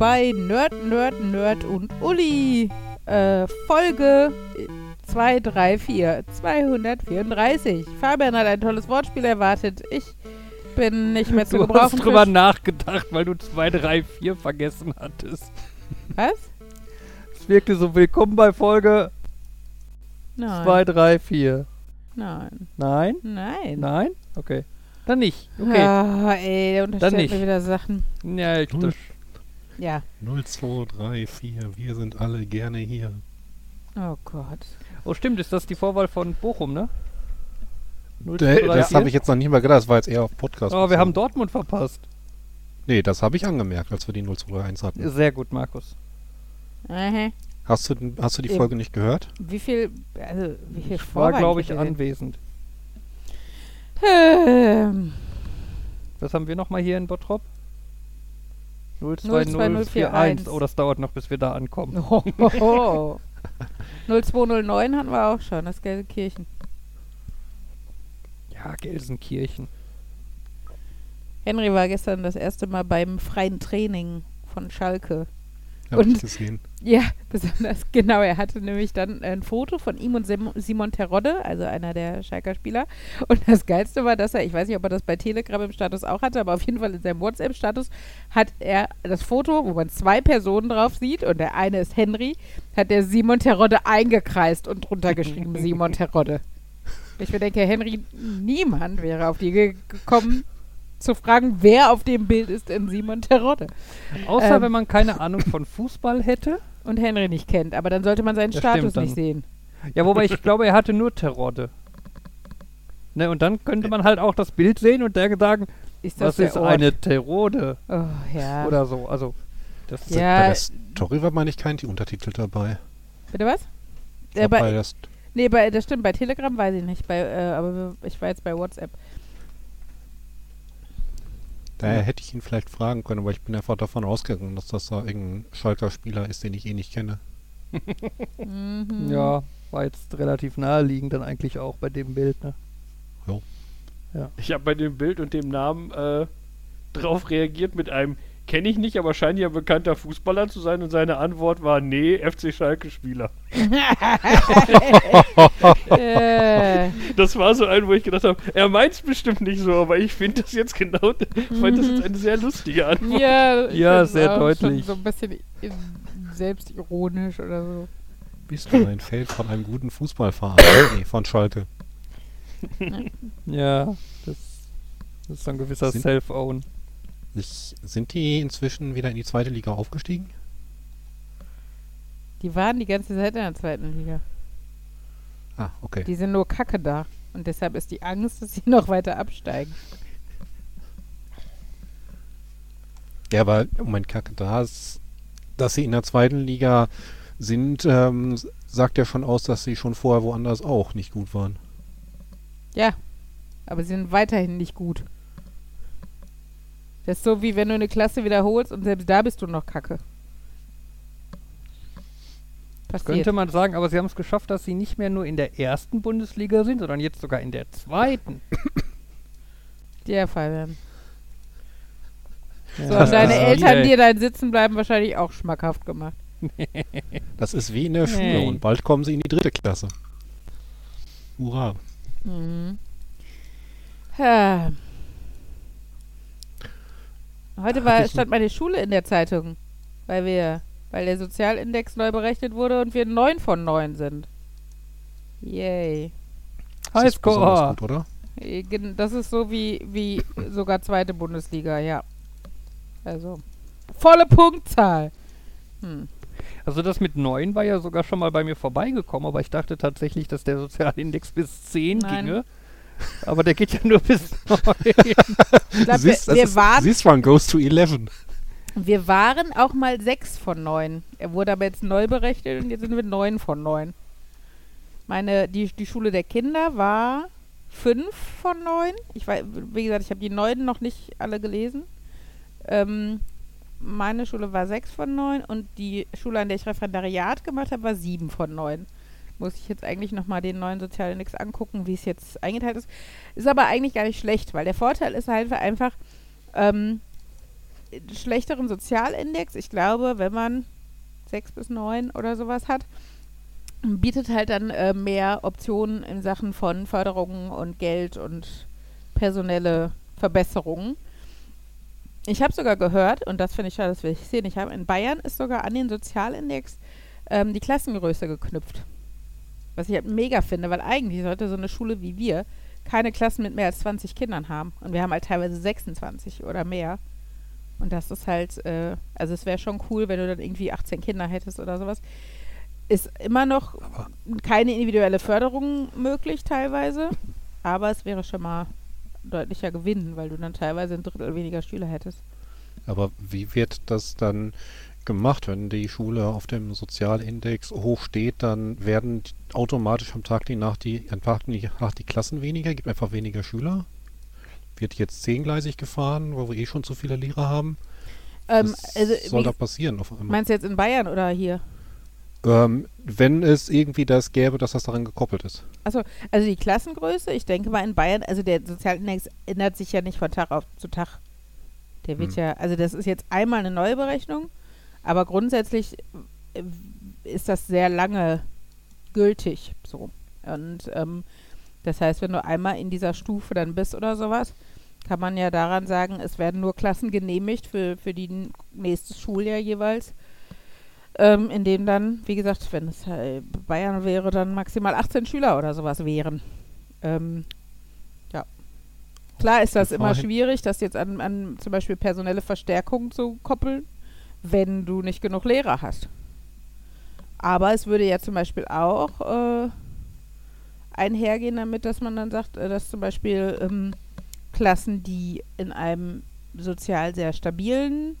bei Nerd, Nerd, Nerd und Uli. Äh, Folge 234, 234. Fabian hat ein tolles Wortspiel erwartet. Ich bin nicht mehr zu Du gebrauchen. hast drüber nachgedacht, weil du 2, 3, 4 vergessen hattest. Was? Es wirkte so willkommen bei Folge Nein. 2, 3, 4. Nein. Nein? Nein. Nein? Okay. Dann nicht. Okay. Ah, ey, der unterstellt nicht. mir wieder Sachen. Ja, ich, das, Ja. 0, 2, 3, 4, wir sind alle gerne hier. Oh Gott. oh, stimmt, ist das die Vorwahl von Bochum, ne? 0, Äh, das habe ich jetzt noch nicht mal gedacht, das war jetzt eher auf Podcast. Aber wir haben. Dortmund verpasst. Nee, das habe ich angemerkt, als wir die 0, 2, 3, 1 hatten. Sehr gut, Markus. Aha. Hast du, hast du die Eben. Folge nicht gehört? Wie viel, also, wie viel Ich war, glaube ich, anwesend. Ähm, Was haben wir nochmal hier in Bottrop? 02041. 02041. Oh, das dauert noch, bis wir da ankommen. Hohoho. 0209 hatten wir auch schon, das Gelsenkirchen. Ja, Gelsenkirchen. Henry war gestern das erste Mal beim freien Training von Schalke. Hab Und- ich gesehen. Ja, besonders genau. Er hatte nämlich dann ein Foto von ihm und Sim Simon Terodde, also einer der Schalker Spieler. Und das Geilste war, dass er, ich weiß nicht, ob er das bei Telegram im Status auch hatte, aber auf jeden Fall in seinem WhatsApp-Status hat er das Foto, wo man zwei Personen drauf sieht und der eine ist Henry, hat der Simon Terodde eingekreist und drunter geschrieben Simon Terodde. Ich mir denke, Henry, niemand wäre auf die ge gekommen, zu fragen, wer auf dem Bild ist denn Simon Terodde. Außer Ähm. wenn man keine Ahnung von Fußball hätte. Und Henry nicht kennt, aber dann sollte man seinen Das Status stimmt nicht sehen. Ja, wobei ich glaube, er hatte nur Terodde. Ne, und dann könnte man halt auch das Bild sehen und der sagen, Ist das was ist Ort? eine Terode Oh, ja. oder so. Also, das Ja. Bei der Story war, meine ich, kein Untertitel dabei. Bitte was? Äh, bei bei, der St- nee, bei, das stimmt, bei Telegram weiß ich nicht, bei, äh, aber ich war jetzt bei WhatsApp. Daher hätte ich ihn vielleicht fragen können, aber ich bin einfach davon ausgegangen, dass das da irgendein Schalker Spieler ist, den ich eh nicht kenne. Mhm. ja, war jetzt relativ naheliegend dann eigentlich auch bei dem Bild, ne? Ich habe bei dem Bild und dem Namen äh, drauf reagiert mit einem kenne ich nicht, aber scheint ja ein bekannter Fußballer zu sein und seine Antwort war nee, FC Schalke Spieler. äh, Das war so ein, wo ich gedacht habe, er meint es bestimmt nicht so, aber ich finde das jetzt genau, ich fand das jetzt eine sehr lustige Antwort. ja, Ja, sehr deutlich. So ein bisschen selbstironisch oder so. Bist du ein Fan von einem guten Fußballverein? nee, von Schalke. Ja, das, das ist so ein gewisser Self-Own. Ich, sind die inzwischen wieder in die zweite Liga aufgestiegen? Die waren die ganze Zeit in der zweiten Liga. Ah, okay. Die sind nur kacke da. Und deshalb ist die Angst, dass sie noch weiter absteigen. Ja, aber Moment, Kacke, da ist, dass sie in der zweiten Liga sind, ähm, sagt ja schon aus, dass sie schon vorher woanders auch nicht gut waren. Ja, aber sie sind weiterhin nicht gut. Das ist so, wie wenn du eine Klasse wiederholst und selbst da bist du noch kacke. Passiert. Könnte man sagen, aber sie haben es geschafft, dass sie nicht mehr nur in der ersten Bundesliga sind, sondern jetzt sogar in der zweiten. Der Fall werden. So, Ja, und deine Eltern dir dein Sitzen bleiben wahrscheinlich auch schmackhaft gemacht. Das ist wie in der Schule Hey. und bald kommen sie in die dritte Klasse. Hurra. Mhm. Ja. Heute war, stand meine Schule in der Zeitung, weil wir, weil der Sozialindex neu berechnet wurde und wir 9 von 9 sind. Yay. Das ist besonders Highscore. gut, oder? Äh, Das ist so wie, wie sogar zweite Bundesliga, ja. Also, volle Punktzahl. Hm. Also das mit 9 war ja sogar schon mal bei mir vorbeigekommen, aber ich dachte tatsächlich, dass der Sozialindex bis 10 Nein. ginge. Aber der geht ja nur bis 9. Ich glaub, Siehst, wir, wir, waren, this one goes to 11. wir waren auch mal 6 von 9. Er wurde aber jetzt neu berechnet und jetzt sind wir 9 von 9. Meine, die, die Schule der Kinder war 5 von 9. Ich weiß, wie gesagt, ich habe die 9 noch nicht alle gelesen. Ähm, meine Schule war 6 von 9 und die Schule, an der ich Referendariat gemacht habe, war 7 von 9. Muss ich jetzt eigentlich nochmal den neuen Sozialindex angucken, wie es jetzt eingeteilt ist. Ist aber eigentlich gar nicht schlecht, weil der Vorteil ist halt einfach, ähm, schlechteren Sozialindex. Ich glaube, wenn man sechs bis neun oder sowas hat, bietet halt dann äh, mehr Optionen in Sachen von Förderungen und Geld und personelle Verbesserungen. Ich habe sogar gehört, und das finde ich schade, das will ich sehen, ich habe in Bayern ist sogar an den Sozialindex ähm, die Klassengröße geknüpft. Was ich halt mega finde, weil eigentlich sollte so eine Schule wie wir keine Klassen mit mehr als 20 Kindern haben. Und wir haben halt teilweise 26 oder mehr. Und das ist halt, äh, also es wäre schon cool, wenn du dann irgendwie 18 Kinder hättest oder sowas. Ist immer noch keine individuelle Förderung möglich teilweise, aber es wäre schon mal deutlicher Gewinn, weil du dann teilweise ein Drittel weniger Schüler hättest. Aber wie wird das dann gemacht, wenn die Schule auf dem Sozialindex hoch steht, dann werden automatisch am Tag nach die, am Tag nach die Klassen weniger, gibt einfach weniger Schüler? Wird jetzt zehngleisig gefahren, wo wir eh schon zu viele Lehrer haben? Ähm, Was also, soll da passieren auf einmal? meinst du jetzt in Bayern oder hier? Ähm, wenn es irgendwie das gäbe, dass das daran gekoppelt ist. Also die Klassengröße, ich denke mal in Bayern, also der Sozialindex ändert sich ja nicht von Tag auf zu Tag. Der wird Hm. ja, also das ist jetzt einmal eine neue Berechnung, aber grundsätzlich äh, ist das sehr lange gültig so. Und ähm, das heißt, wenn du einmal in dieser Stufe dann bist oder sowas, kann man ja daran sagen, es werden nur Klassen genehmigt für, für die nächste Schuljahr jeweils. Ähm, in denen dann, wie gesagt, wenn es äh, Bayern wäre, dann maximal 18 Schüler oder sowas wären. Ähm, ja. Klar ist das immer schwierig, das jetzt an, an zum Beispiel personelle Verstärkung zu koppeln, wenn du nicht genug Lehrer hast. Aber es würde ja zum Beispiel auch äh, einhergehen damit, dass man dann sagt, äh, dass zum Beispiel ähm, Klassen, die in einem sozial sehr stabilen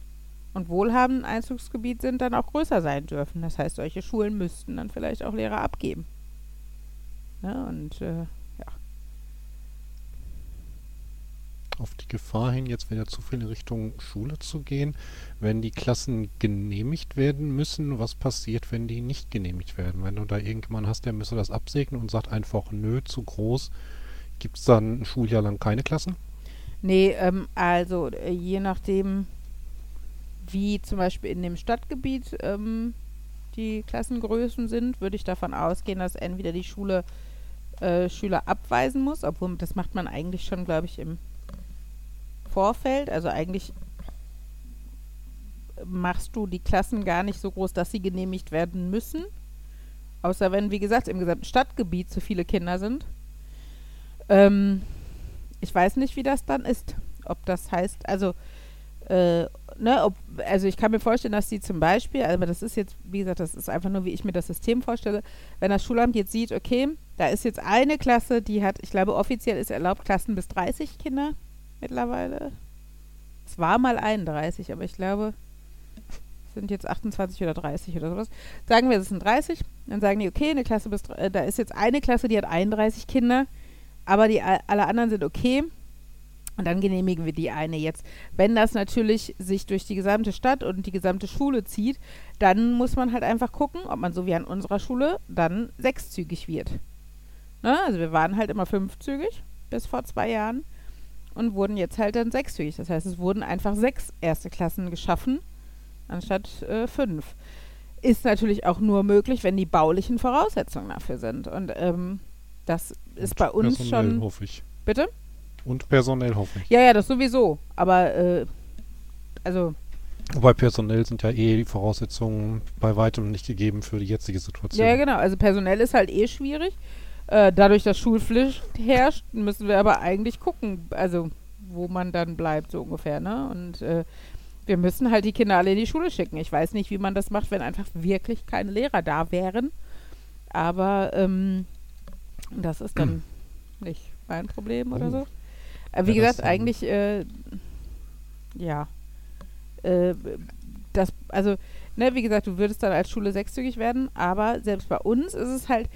und wohlhabenden Einzugsgebiet sind, dann auch größer sein dürfen. Das heißt, solche Schulen müssten dann vielleicht auch Lehrer abgeben. Ne? Und äh, Auf die Gefahr hin, jetzt wieder zu viel in Richtung Schule zu gehen, wenn die Klassen genehmigt werden müssen, was passiert, wenn die nicht genehmigt werden? Wenn du da irgendjemanden hast, der müsste das absegnen und sagt einfach, nö, zu groß, gibt es dann ein Schuljahr lang keine Klassen? Nee, ähm, also äh, je nachdem, wie zum Beispiel in dem Stadtgebiet ähm, die Klassengrößen sind, würde ich davon ausgehen, dass entweder die Schule äh, Schüler abweisen muss, obwohl das macht man eigentlich schon, glaube ich, im Vorfeld. Also eigentlich machst du die Klassen gar nicht so groß, dass sie genehmigt werden müssen. Außer wenn, wie gesagt, im gesamten Stadtgebiet zu viele Kinder sind. Ähm, ich weiß nicht, wie das dann ist. Ob das heißt, also, äh, ne, ob, also ich kann mir vorstellen, dass die zum Beispiel, aber das ist jetzt, wie gesagt, das ist einfach nur, wie ich mir das System vorstelle, wenn das Schulamt jetzt sieht, okay, da ist jetzt eine Klasse, die hat, ich glaube, offiziell ist erlaubt, Klassen bis 30 Kinder mittlerweile. Es war mal 31, aber ich glaube, es sind jetzt 28 oder 30 oder sowas. Sagen wir, es sind 30, dann sagen die, okay, eine Klasse bis, äh, da ist jetzt eine Klasse, die hat 31 Kinder, aber die alle anderen sind okay. Und dann genehmigen wir die eine jetzt. Wenn das natürlich sich durch die gesamte Stadt und die gesamte Schule zieht, dann muss man halt einfach gucken, ob man so wie an unserer Schule dann sechszügig wird. Ne? Also wir waren halt immer fünfzügig bis vor zwei Jahren und wurden jetzt halt dann sechszügig. Das heißt, es wurden einfach sechs erste Klassen geschaffen, anstatt äh, fünf. Ist natürlich auch nur möglich, wenn die baulichen Voraussetzungen dafür sind. Und ähm, das ist Und bei uns personell, schon. hoffe ich. Bitte? Und personell hoffe ich. Ja, ja, das sowieso. Aber, äh, also, Wobei personell sind ja eh die Voraussetzungen bei weitem nicht gegeben für die jetzige Situation. ja, genau. Also, personell ist halt eh schwierig. Äh, dadurch, dass Schulpflicht herrscht, müssen wir aber eigentlich gucken, also, wo man dann bleibt, so ungefähr, ne? Und, äh, wir müssen halt die Kinder alle in die Schule schicken. Ich weiß nicht, wie man das macht, wenn einfach wirklich keine Lehrer da wären. Aber, ähm, das ist dann nicht mein Problem oder Oh. so. Äh, wie Ja, gesagt, ähm, eigentlich, äh, ja, äh, das, also, ne, wie gesagt, du würdest dann als Schule sechszügig werden, aber selbst bei uns ist es halt,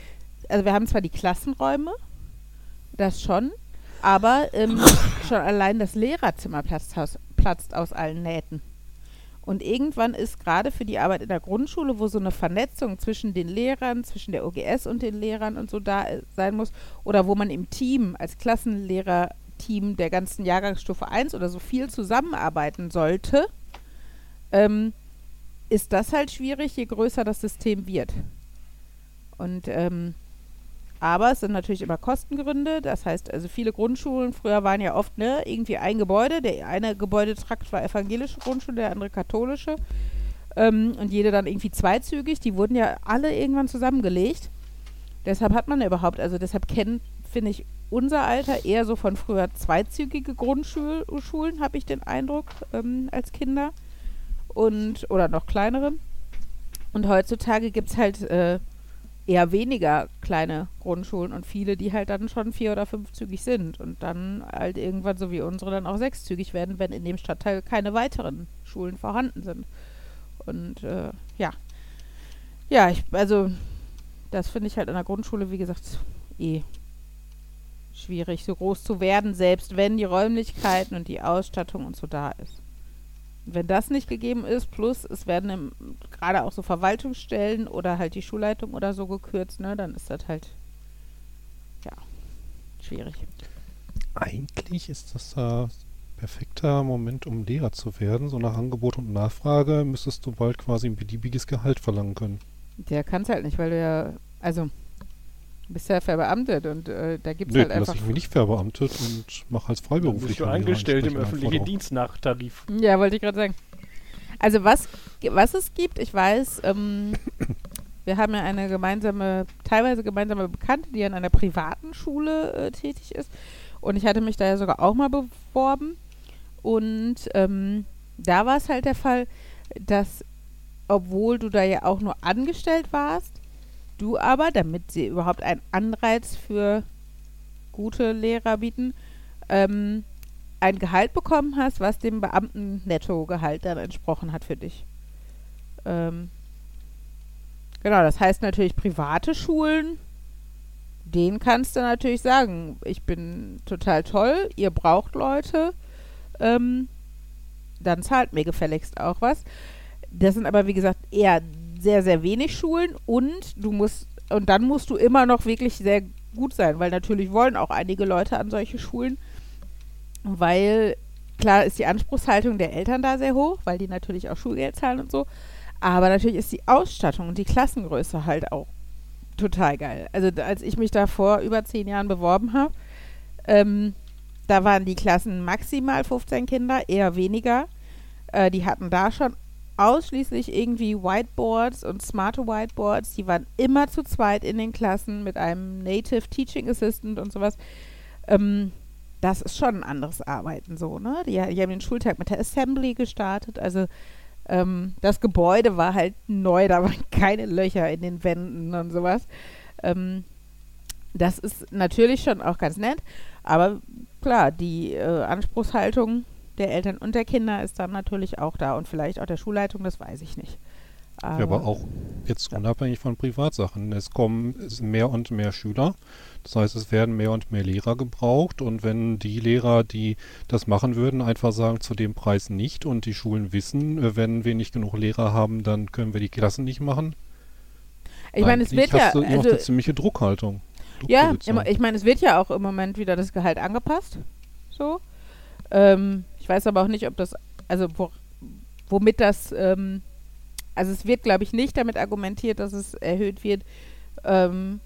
also wir haben zwar die Klassenräume, das schon, aber ähm, schon allein das Lehrerzimmer platzt aus, platzt aus allen Nähten. Und irgendwann ist gerade für die Arbeit in der Grundschule, wo so eine Vernetzung zwischen den Lehrern, zwischen der OGS und den Lehrern und so da äh, sein muss, oder wo man im Team als Klassenlehrerteam der ganzen Jahrgangsstufe 1 oder so viel zusammenarbeiten sollte, ähm, ist das halt schwierig, je größer das System wird. Und ähm, aber es sind natürlich immer Kostengründe. Das heißt, also viele Grundschulen früher waren ja oft ne, irgendwie ein Gebäude. Der eine Gebäudetrakt war evangelische Grundschule, der andere katholische. Ähm, und jede dann irgendwie zweizügig. Die wurden ja alle irgendwann zusammengelegt. Deshalb hat man ja überhaupt, also deshalb kennen, finde ich, unser Alter eher so von früher zweizügige Grundschulen, habe ich den Eindruck, ähm, als Kinder. Und, oder noch kleinere. Und heutzutage gibt es halt äh, eher weniger kleine Grundschulen und viele, die halt dann schon vier- oder fünfzügig sind und dann halt irgendwann, so wie unsere, dann auch sechszügig werden, wenn in dem Stadtteil keine weiteren Schulen vorhanden sind. Und äh, ja. Ja, ich, also das finde ich halt in der Grundschule, wie gesagt, eh schwierig, so groß zu werden, selbst wenn die Räumlichkeiten und die Ausstattung und so da ist. Wenn das nicht gegeben ist, plus es werden gerade auch so Verwaltungsstellen oder halt die Schulleitung oder so gekürzt, ne, dann ist das halt ja schwierig. Eigentlich ist das ein perfekter Moment, um Lehrer zu werden. So nach Angebot und Nachfrage müsstest du bald quasi ein beliebiges Gehalt verlangen können. Der kann es halt nicht, weil du ja, also bist ja verbeamtet und äh, da gibt es Nö, halt einfach. lass ich mich nicht verbeamtet und mache als Dann bist Freiberuflicher. du angestellt im öffentlichen Dienst nach Tarif. Ja, wollte ich gerade sagen. Also was, was es gibt, ich weiß, ähm, wir haben ja eine gemeinsame, teilweise gemeinsame Bekannte, die an einer privaten Schule äh, tätig ist. Und ich hatte mich da ja sogar auch mal beworben. Und ähm, da war es halt der Fall, dass, obwohl du da ja auch nur angestellt warst, du aber, damit sie überhaupt einen Anreiz für gute Lehrer bieten, ähm, ein Gehalt bekommen hast, was dem Beamten-Netto-Gehalt dann entsprochen hat für dich. Ähm, genau, das heißt natürlich private Schulen, denen kannst du natürlich sagen, ich bin total toll, ihr braucht Leute, ähm, dann zahlt mir gefälligst auch was. Das sind aber, wie gesagt, eher sehr, sehr wenig Schulen und du musst, und dann musst du immer noch wirklich sehr gut sein, weil natürlich wollen auch einige Leute an solche Schulen, weil klar ist die Anspruchshaltung der Eltern da sehr hoch, weil die natürlich auch Schulgeld zahlen und so, aber natürlich ist die Ausstattung und die Klassengröße halt auch total geil. Also als ich mich da vor über zehn Jahren beworben habe, ähm, da waren die Klassen maximal 15 Kinder, eher weniger. Äh, die hatten da schon ausschließlich irgendwie Whiteboards und smarte Whiteboards. Die waren immer zu zweit in den Klassen mit einem Native Teaching Assistant und sowas. Ähm, das ist schon ein anderes Arbeiten so, ne? Die, die haben den Schultag mit der Assembly gestartet. Also ähm, das Gebäude war halt neu, da waren keine Löcher in den Wänden und sowas. Ähm, das ist natürlich schon auch ganz nett, aber klar, die äh, Anspruchshaltung der Eltern und der Kinder ist dann natürlich auch da und vielleicht auch der Schulleitung, das weiß ich nicht. Ja, aber auch jetzt unabhängig von Privatsachen. Es kommen mehr und mehr Schüler. Das heißt, es werden mehr und mehr Lehrer gebraucht. Und wenn die Lehrer, die das machen würden, einfach sagen, zu dem Preis nicht und die Schulen wissen, äh, wenn wir nicht genug Lehrer haben, dann können wir die Klassen nicht machen. ich meine, es wird ja, du also, eine ziemliche Druckhaltung. ja, ich meine, es wird ja auch im Moment wieder das Gehalt angepasst. So. Ähm, ich weiß aber auch nicht, ob das, also wo, womit das, ähm, also es wird, glaube ich, nicht damit argumentiert, dass es erhöht wird, ähm,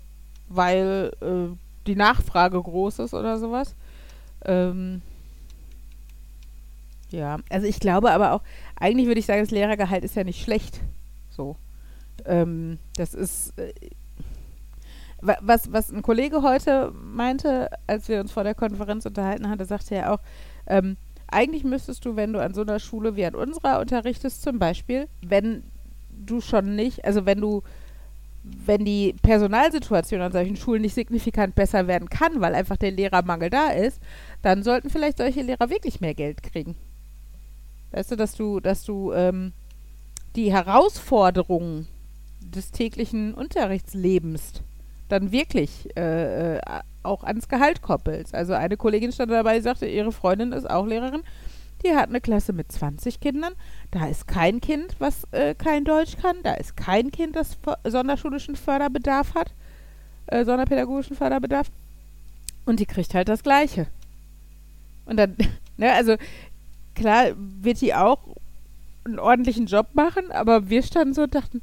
weil äh, die Nachfrage groß ist oder sowas. Ähm, ja, also ich glaube aber auch, eigentlich würde ich sagen, das Lehrergehalt ist ja nicht schlecht. So. Ähm, das ist, äh, wa- was, was ein Kollege heute meinte, als wir uns vor der Konferenz unterhalten hatten, sagte er auch, ähm, eigentlich müsstest du, wenn du an so einer Schule wie an unserer unterrichtest, zum Beispiel, wenn du schon nicht, also wenn du, wenn die Personalsituation an solchen Schulen nicht signifikant besser werden kann, weil einfach der Lehrermangel da ist, dann sollten vielleicht solche Lehrer wirklich mehr Geld kriegen. Weißt du, dass du, dass du ähm, die Herausforderungen des täglichen Unterrichtslebens dann wirklich äh, äh, auch ans Gehalt koppelst. Also eine Kollegin stand dabei, sagte, ihre Freundin ist auch Lehrerin. Die hat eine Klasse mit 20 Kindern. Da ist kein Kind, was äh, kein Deutsch kann. Da ist kein Kind, das sonderschulischen Förderbedarf hat, äh, sonderpädagogischen Förderbedarf. Und die kriegt halt das Gleiche. Und dann, ne, also klar wird die auch einen ordentlichen Job machen, aber wir standen so und dachten,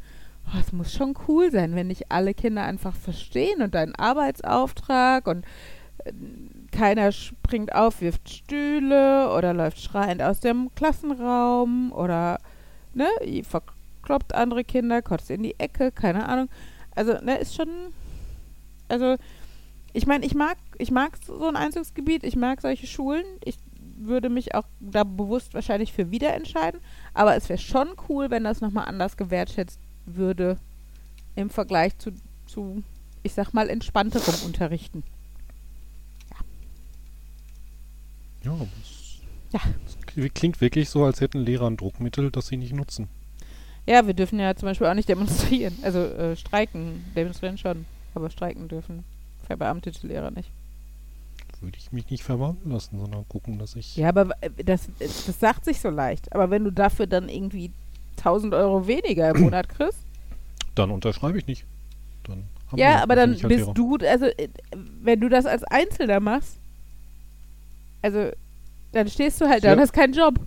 es muss schon cool sein, wenn nicht alle Kinder einfach verstehen und deinen Arbeitsauftrag und äh, keiner springt auf, wirft Stühle oder läuft schreiend aus dem Klassenraum oder ne, verkloppt andere Kinder, kotzt in die Ecke, keine Ahnung. Also, ne, ist schon. Also, ich meine, ich mag, ich mag so ein Einzugsgebiet, ich mag solche Schulen. Ich würde mich auch da bewusst wahrscheinlich für wieder entscheiden. Aber es wäre schon cool, wenn das nochmal anders gewertschätzt würde im Vergleich zu, zu, ich sag mal, entspannterem Unterrichten. Ja, das, ja. das klingt wirklich so, als hätten Lehrer ein Druckmittel, das sie nicht nutzen. Ja, wir dürfen ja zum Beispiel auch nicht demonstrieren. Also äh, streiken, demonstrieren schon, aber streiken dürfen verbeamtete Lehrer nicht. Würde ich mich nicht verbeamten lassen, sondern gucken, dass ich. Ja, aber äh, das, das sagt sich so leicht. Aber wenn du dafür dann irgendwie 1000 Euro weniger im Monat kriegst. Dann unterschreibe ich nicht. Dann ja, aber dann bist Lehrer. du, also äh, wenn du das als Einzelner machst, also dann stehst du halt ja. da und hast keinen Job.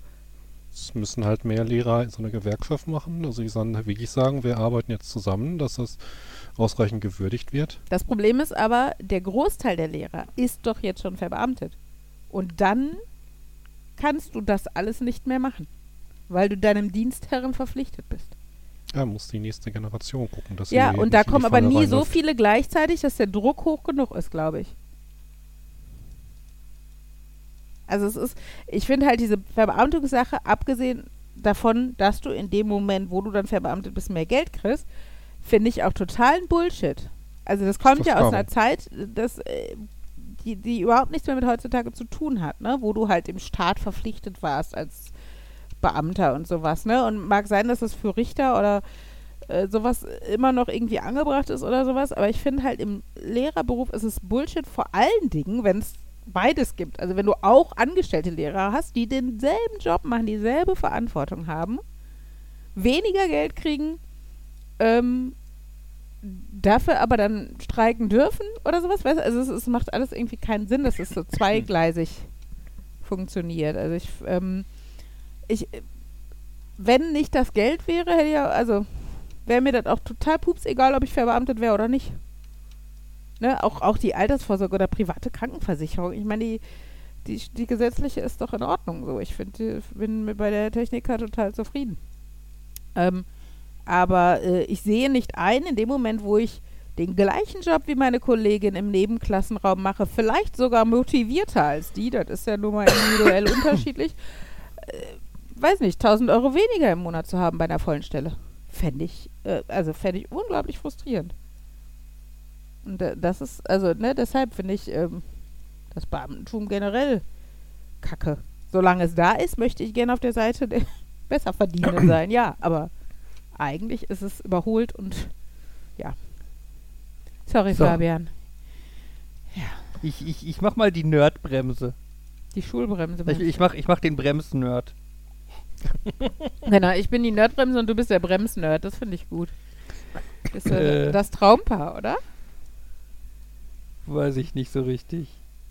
Es müssen halt mehr Lehrer so eine Gewerkschaft machen. Also ich kann wirklich sagen, wir arbeiten jetzt zusammen, dass das ausreichend gewürdigt wird. Das Problem ist aber, der Großteil der Lehrer ist doch jetzt schon verbeamtet. Und dann kannst du das alles nicht mehr machen, weil du deinem Dienstherren verpflichtet bist. Ja, muss die nächste Generation gucken. Dass ja, und da kommen aber nie so viele gleichzeitig, dass der Druck hoch genug ist, glaube ich. Also es ist, ich finde halt diese Verbeamtungssache, abgesehen davon, dass du in dem Moment, wo du dann verbeamtet bist, mehr Geld kriegst, finde ich auch totalen Bullshit. Also das kommt das ja aus einer Zeit, dass, äh, die, die überhaupt nichts mehr mit heutzutage zu tun hat, ne? Wo du halt im Staat verpflichtet warst als Beamter und sowas, ne? Und mag sein, dass das für Richter oder äh, sowas immer noch irgendwie angebracht ist oder sowas, aber ich finde halt im Lehrerberuf ist es Bullshit vor allen Dingen, wenn es beides gibt. Also wenn du auch angestellte Lehrer hast, die denselben Job machen, dieselbe Verantwortung haben, weniger Geld kriegen, ähm, dafür aber dann streiken dürfen oder sowas, weißt du? Also es, es, macht alles irgendwie keinen Sinn, dass es so zweigleisig funktioniert. Also ich, ähm, ich, wenn nicht das Geld wäre, hätte ja, also wäre mir das auch total pups egal, ob ich verbeamtet wäre oder nicht. Ne, auch, auch die Altersvorsorge oder private Krankenversicherung. Ich meine, die, die, die gesetzliche ist doch in Ordnung so. Ich finde, bin bei der Techniker total zufrieden. Ähm, aber äh, ich sehe nicht ein, in dem Moment, wo ich den gleichen Job wie meine Kollegin im Nebenklassenraum mache, vielleicht sogar motivierter als die, das ist ja nun mal individuell unterschiedlich, äh, weiß nicht, 1000 Euro weniger im Monat zu haben bei einer vollen Stelle. Fände ich, äh, also fände ich unglaublich frustrierend. Und äh, das ist, also, ne, deshalb finde ich ähm, das Beamtentum generell kacke. Solange es da ist, möchte ich gerne auf der Seite der besser verdienen sein, ja, aber eigentlich ist es überholt und ja. Sorry, so. Fabian. Ja. Ich, ich, ich mach mal die Nerdbremse. Die Schulbremse. Ich, ich, mach, ich mach den Bremsnerd. genau, ich bin die Nerdbremse und du bist der Bremsnerd. Das finde ich gut. Das ist äh, das Traumpaar, oder? Weiß ich nicht so richtig.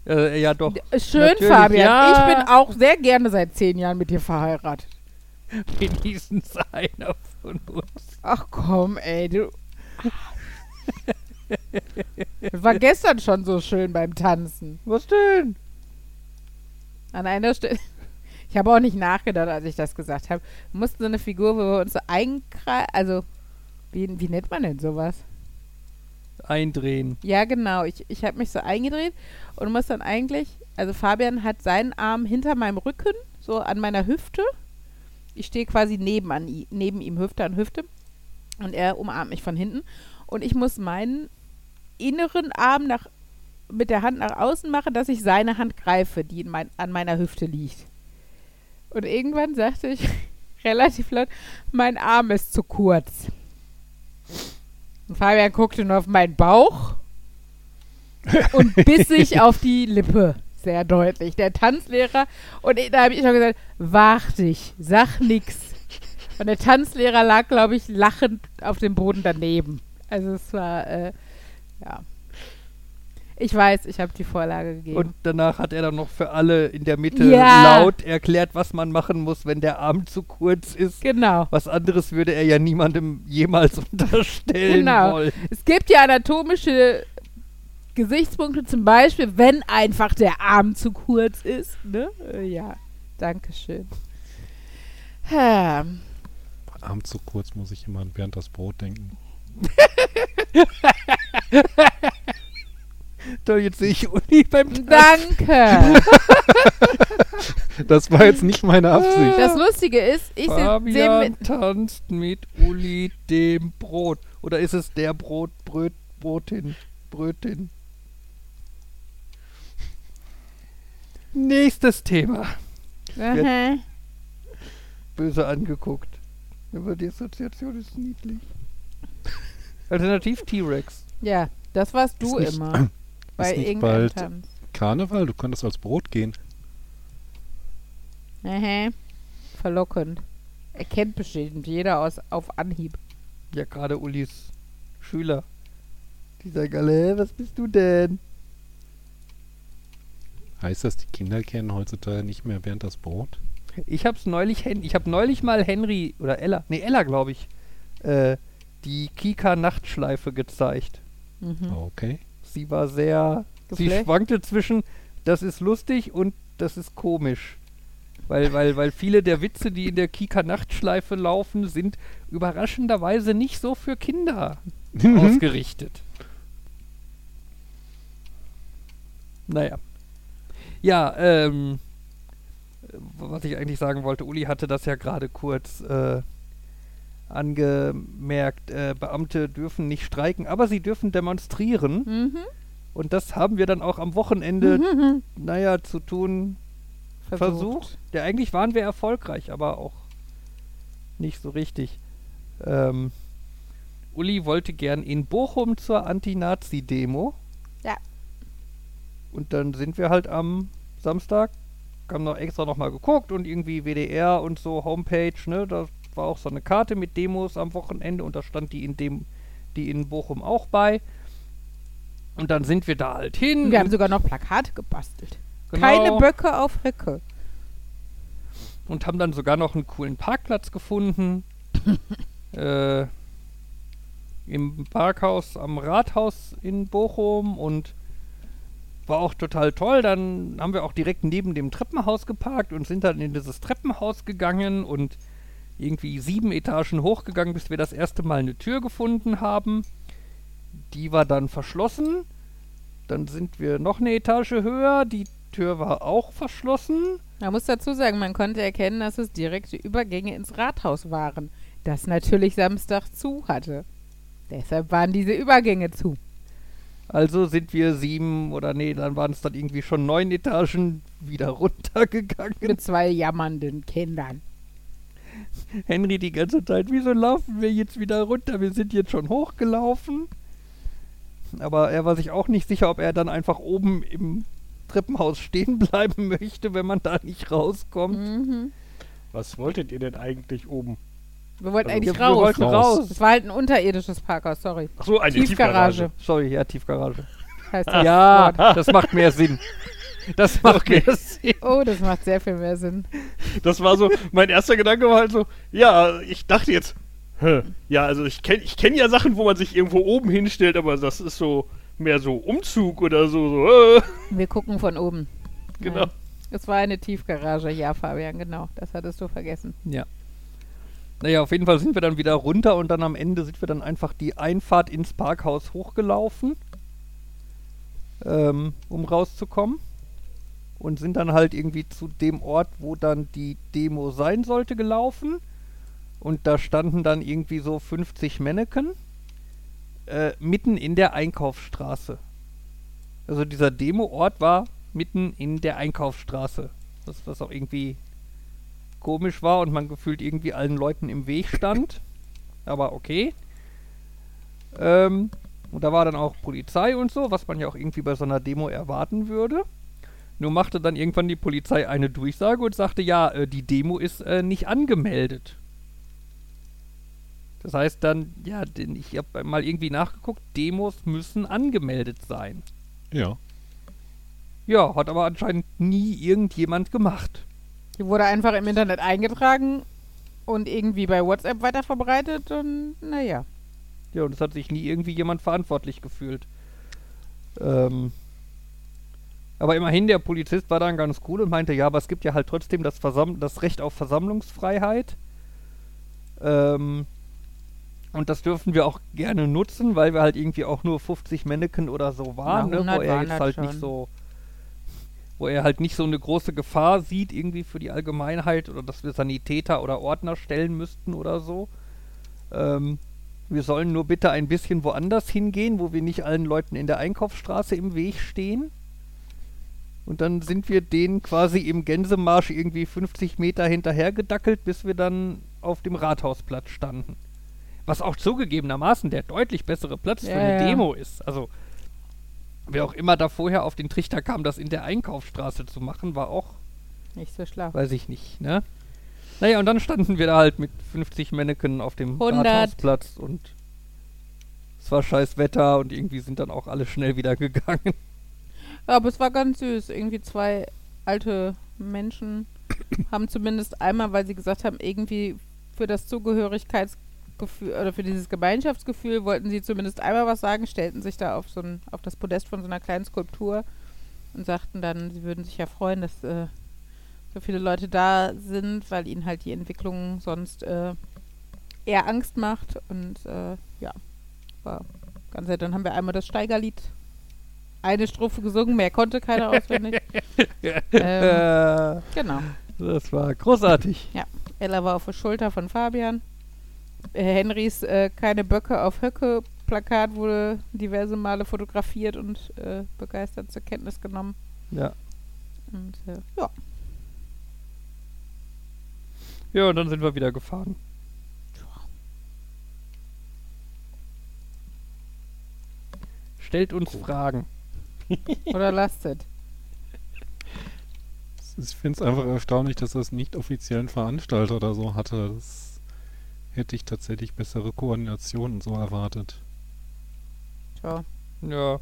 Äh, ja, doch. Schön, Natürlich, Fabian. Ja. Ich bin auch sehr gerne seit zehn Jahren mit dir verheiratet. Wenigstens einer von uns. Ach komm, ey, du. Das war gestern schon so schön beim Tanzen. Was denn? An einer Stelle. Ich habe auch nicht nachgedacht, als ich das gesagt habe. Wir mussten so eine Figur, wo wir uns so einkreisen. Also, wie, wie nennt man denn sowas? eindrehen. Ja, genau. Ich, ich habe mich so eingedreht und muss dann eigentlich, also Fabian hat seinen Arm hinter meinem Rücken, so an meiner Hüfte. Ich stehe quasi neben, an, neben ihm, Hüfte an Hüfte. Und er umarmt mich von hinten. Und ich muss meinen inneren Arm nach, mit der Hand nach außen machen, dass ich seine Hand greife, die mein, an meiner Hüfte liegt. Und irgendwann sagte ich relativ laut, mein Arm ist zu kurz. Und Fabian guckte nur auf meinen Bauch und biss sich auf die Lippe. Sehr deutlich. Der Tanzlehrer. Und da habe ich noch gesagt, warte dich, sag nix. Und der Tanzlehrer lag, glaube ich, lachend auf dem Boden daneben. Also es war, äh, ja. Ich weiß, ich habe die Vorlage gegeben. Und danach hat er dann noch für alle in der Mitte Ja. laut erklärt, was man machen muss, wenn der Arm zu kurz ist. genau. Was anderes würde er ja niemandem jemals unterstellen Genau. wollen. Es gibt ja anatomische Gesichtspunkte, zum Beispiel, wenn einfach der Arm zu kurz ist. Ne? Äh, Ja, danke schön. Ähm, Arm zu kurz muss ich immer an Bernd das Brot denken. Toll, jetzt sehe ich Uni beim Tanzen. danke. Das war jetzt nicht meine Absicht. Das Lustige ist, ich sehe mit. tanzt mit Uli dem Brot. Oder ist es der Brot, Bröt, Brotin, Brötin? Nächstes Thema. Böse angeguckt. Aber die Assoziation ist niedlich. Alternativ T-Rex. Ja, das warst du immer. Bei nicht irgendeinem bald- Tanz. Karneval, du könntest als Brot gehen. Aha. Verlockend. Erkennt bestimmt jeder aus auf Anhieb. Ja, gerade Ulis Schüler. Die sagen alle, "Hä, was bist du denn? Heißt das, die Kinder kennen heutzutage nicht mehr Bernd das Brot? Ich hab's neulich, ich hab neulich mal Henry oder Ella, nee Ella glaube ich, äh, die Kika Nachtschleife gezeigt. Mhm. Okay. Sie war sehr, sie Geflecht? schwankte zwischen, das ist lustig und das ist komisch. Weil, weil, weil viele der Witze, die in der Kika Nachtschleife laufen, sind überraschenderweise nicht so für Kinder ausgerichtet. Naja. Ja, ähm, was ich eigentlich sagen wollte, Uli hatte das ja gerade kurz äh, angemerkt, äh, Beamte dürfen nicht streiken, aber sie dürfen demonstrieren. Mhm. Und das haben wir dann auch am Wochenende, Mhm. naja, zu tun versucht. Ja, eigentlich waren wir erfolgreich, aber auch nicht so richtig. Ähm, Uli wollte gern in Bochum zur Anti-Nazi-Demo. Ja. Und dann sind wir halt am Samstag, haben noch extra nochmal geguckt und irgendwie WDR und so Homepage, ne, da war auch so eine Karte mit Demos am Wochenende und da stand die in dem, die in Bochum auch bei. Und dann sind wir da halt hin. Wir haben sogar noch Plakate gebastelt. genau, Keine Böcke auf Ricke. und haben dann sogar noch einen coolen Parkplatz gefunden. äh, Im Parkhaus am Rathaus in Bochum und war auch total toll. Dann haben wir auch direkt neben dem Treppenhaus geparkt und sind dann in dieses Treppenhaus gegangen und irgendwie sieben Etagen hochgegangen, bis wir das erste Mal eine Tür gefunden haben. Die war dann verschlossen. Dann sind wir noch eine Etage höher. Die Tür war auch verschlossen. Man muss dazu sagen, man konnte erkennen, dass es direkte Übergänge ins Rathaus waren, das natürlich Samstag zu hatte. Deshalb waren diese Übergänge zu. Also sind wir sieben oder nee, dann waren es dann irgendwie schon neun Etagen wieder runtergegangen. Mit zwei jammernden Kindern. Henry die ganze Zeit, wieso laufen wir jetzt wieder runter? Wir sind jetzt schon hochgelaufen. Aber er war sich auch nicht sicher, ob er dann einfach oben im Treppenhaus stehen bleiben möchte, wenn man da nicht rauskommt. Mhm. Was wolltet ihr denn eigentlich oben? Wir wollten Also, eigentlich wir raus. wollten Raus. raus. Es war halt ein unterirdisches Parkhaus, sorry. Ach so, eine Tiefgarage. Sorry, ja, Tiefgarage. Heißt das Ja, Wort. das macht mehr Sinn. Das macht Okay. mehr Sinn. Oh, das macht sehr viel mehr Sinn. Das war so, mein erster Gedanke war halt so, ja, ich dachte jetzt, hä, ja, also ich kenne ich kenn ja Sachen, wo man sich irgendwo oben hinstellt, aber das ist so mehr so Umzug oder so, so, äh, Wir gucken von oben. genau. Nein. Es war eine Tiefgarage, ja, Fabian, genau. Das hattest du vergessen. Ja. Naja, auf jeden Fall sind wir dann wieder runter und dann am Ende sind wir dann einfach die Einfahrt ins Parkhaus hochgelaufen, ähm, um rauszukommen. Und sind dann halt irgendwie zu dem Ort, wo dann die Demo sein sollte, gelaufen. Und da standen dann irgendwie so 50 Manneken äh, mitten in der Einkaufsstraße. Also dieser Demo-Ort war mitten in der Einkaufsstraße. Das, was auch irgendwie komisch war und man gefühlt irgendwie allen Leuten im Weg stand. Aber okay. Ähm, und da war dann auch Polizei und so, was man ja auch irgendwie bei so einer Demo erwarten würde. Nur machte dann irgendwann die Polizei eine Durchsage und sagte, ja, äh, die Demo ist äh, nicht angemeldet. Das heißt dann, ja, denn ich habe mal irgendwie nachgeguckt, Demos müssen angemeldet sein. Ja. Ja, hat aber anscheinend nie irgendjemand gemacht. Die wurde einfach im Internet eingetragen und irgendwie bei WhatsApp weiterverbreitet und naja. Ja, und es hat sich nie irgendwie jemand verantwortlich gefühlt. Ähm, aber immerhin, der Polizist war dann ganz cool und meinte, ja, aber es gibt ja halt trotzdem das, Versam das Recht auf Versammlungsfreiheit. Ähm, und das dürfen wir auch gerne nutzen, weil wir halt irgendwie auch nur 50 Mannequin oder so waren, ne, wo 100 er jetzt halt nicht schon. so wo er halt nicht so eine große Gefahr sieht irgendwie für die Allgemeinheit oder dass wir Sanitäter oder Ordner stellen müssten oder so. Ähm, wir sollen nur bitte ein bisschen woanders hingehen, wo wir nicht allen Leuten in der Einkaufsstraße im Weg stehen. Und dann sind wir denen quasi im Gänsemarsch irgendwie 50 Meter hinterher gedackelt, bis wir dann auf dem Rathausplatz standen. Was auch zugegebenermaßen der deutlich bessere Platz für Ja, eine ja. Demo ist. Also, wer auch immer da vorher auf den Trichter kam, das in der Einkaufsstraße zu machen, war auch, Nicht so schlau. weiß ich nicht, ne? Naja, und dann standen wir da halt mit 50 Mannequin auf dem 100. Rathausplatz und es war scheiß Wetter und irgendwie sind dann auch alle schnell wieder gegangen. Ja, aber es war ganz süß. Irgendwie zwei alte Menschen haben zumindest einmal, weil sie gesagt haben, irgendwie für das Zugehörigkeitsgefühl oder für dieses Gemeinschaftsgefühl wollten sie zumindest einmal was sagen, stellten sich da auf so ein, auf das Podest von so einer kleinen Skulptur und sagten dann, sie würden sich ja freuen, dass äh, so viele Leute da sind, weil ihnen halt die Entwicklung sonst äh, eher Angst macht und äh, ja, war ganz nett. Dann haben wir einmal das Steigerlied eine Strophe gesungen, mehr konnte keiner auswendig. ähm, Äh, genau. das war großartig. Ella war auf der Schulter von Fabian. Äh, Henrys äh, Keine Böcke auf Höcke Plakat wurde diverse Male fotografiert und äh, begeistert zur Kenntnis genommen. Ja. Und äh, ja, Ja, und dann sind wir wieder gefahren. Stellt uns Fragen. Oder lastet. Ich finde es einfach erstaunlich, dass das nicht offiziellen Veranstalter oder so hatte. Das hätte ich tatsächlich bessere Koordination und so erwartet. Tja. Ja.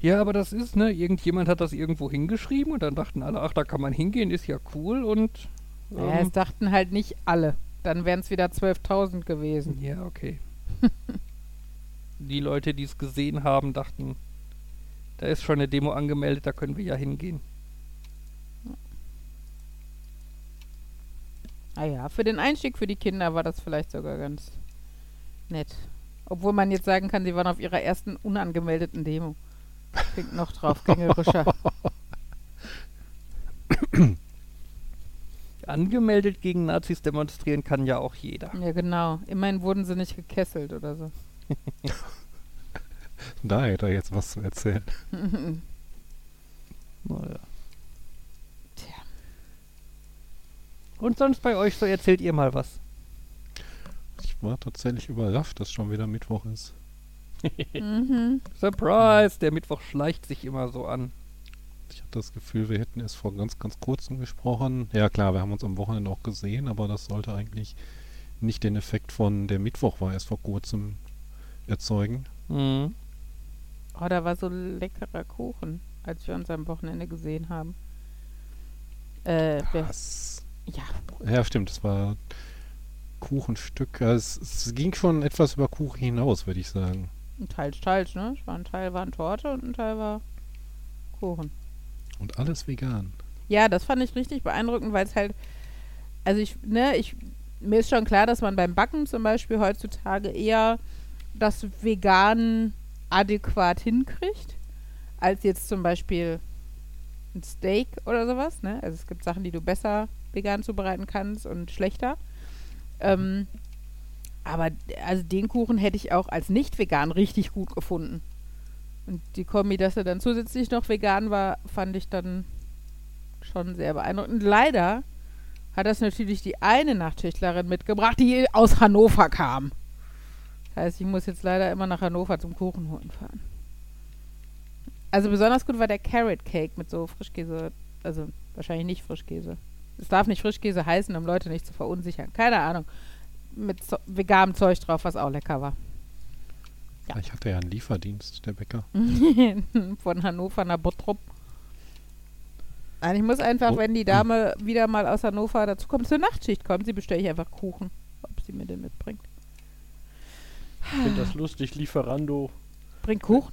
Ja, aber das ist, ne, irgendjemand hat das irgendwo hingeschrieben und dann dachten alle, ach, da kann man hingehen, ist ja cool und. Ja, ähm, es dachten halt nicht alle. Dann wären es wieder 12.000 gewesen. ja, okay. die Leute, die es gesehen haben, dachten, da ist schon eine Demo angemeldet, da können wir ja hingehen. Ah ja, für den Einstieg für die Kinder war das vielleicht sogar ganz nett. Obwohl man jetzt sagen kann, sie waren auf ihrer ersten unangemeldeten Demo. Klingt noch draufgängerischer. Angemeldet gegen Nazis demonstrieren kann ja auch jeder. ja, genau. Immerhin wurden sie nicht gekesselt oder so. Da hätte er jetzt was zu erzählen. Naja. Tja. Und sonst bei euch so erzählt ihr mal was. Ich war tatsächlich überrascht, dass schon wieder Mittwoch ist. mhm. Surprise, der Mittwoch schleicht sich immer so an. Ich hatte das Gefühl, wir hätten erst vor ganz, ganz kurzem gesprochen. Ja klar, wir haben uns am Wochenende auch gesehen, aber das sollte eigentlich nicht den Effekt von der Mittwoch war erst vor kurzem erzeugen. Mhm. Oh, da war so leckerer Kuchen, als wir uns am Wochenende gesehen haben. Äh, wer, Das, ja, ja, stimmt, es war Kuchenstück. Es, es ging schon etwas über Kuchen hinaus, würde ich sagen. ein Teil, teils, ne? Ein Teil war eine Torte und ein Teil war Kuchen. Und alles vegan. Ja, das fand ich richtig beeindruckend, weil es halt, also ich, ne, ich, mir ist schon klar, dass man beim Backen zum Beispiel heutzutage eher das Vegan adäquat hinkriegt, als jetzt zum Beispiel ein Steak oder sowas, ne? Also es gibt Sachen, die du besser vegan zubereiten kannst und schlechter. Ähm, aber also den Kuchen hätte ich auch als nicht vegan richtig gut gefunden. Und die Kombi, dass er dann zusätzlich noch vegan war, fand ich dann schon sehr beeindruckend. Leider hat das natürlich die eine Nachtischlerin mitgebracht, die aus Hannover kam. Das heißt, ich muss jetzt leider immer nach Hannover zum Kuchen holen fahren. Also besonders gut war der Carrot Cake mit so Frischkäse, also wahrscheinlich nicht Frischkäse. Es darf nicht Frischkäse heißen, um Leute nicht zu verunsichern. Keine Ahnung. Mit so veganem Zeug drauf, was auch lecker war. Ja. Ich hatte ja einen Lieferdienst, der Bäcker. Von Hannover nach Bottrop. Nein, ich muss einfach, Oh. wenn die Dame wieder mal aus Hannover dazu kommt, zur Nachtschicht kommt, sie bestelle ich einfach Kuchen, ob sie mir den mitbringt. Ich finde das lustig, Lieferando. Bringt Kuchen?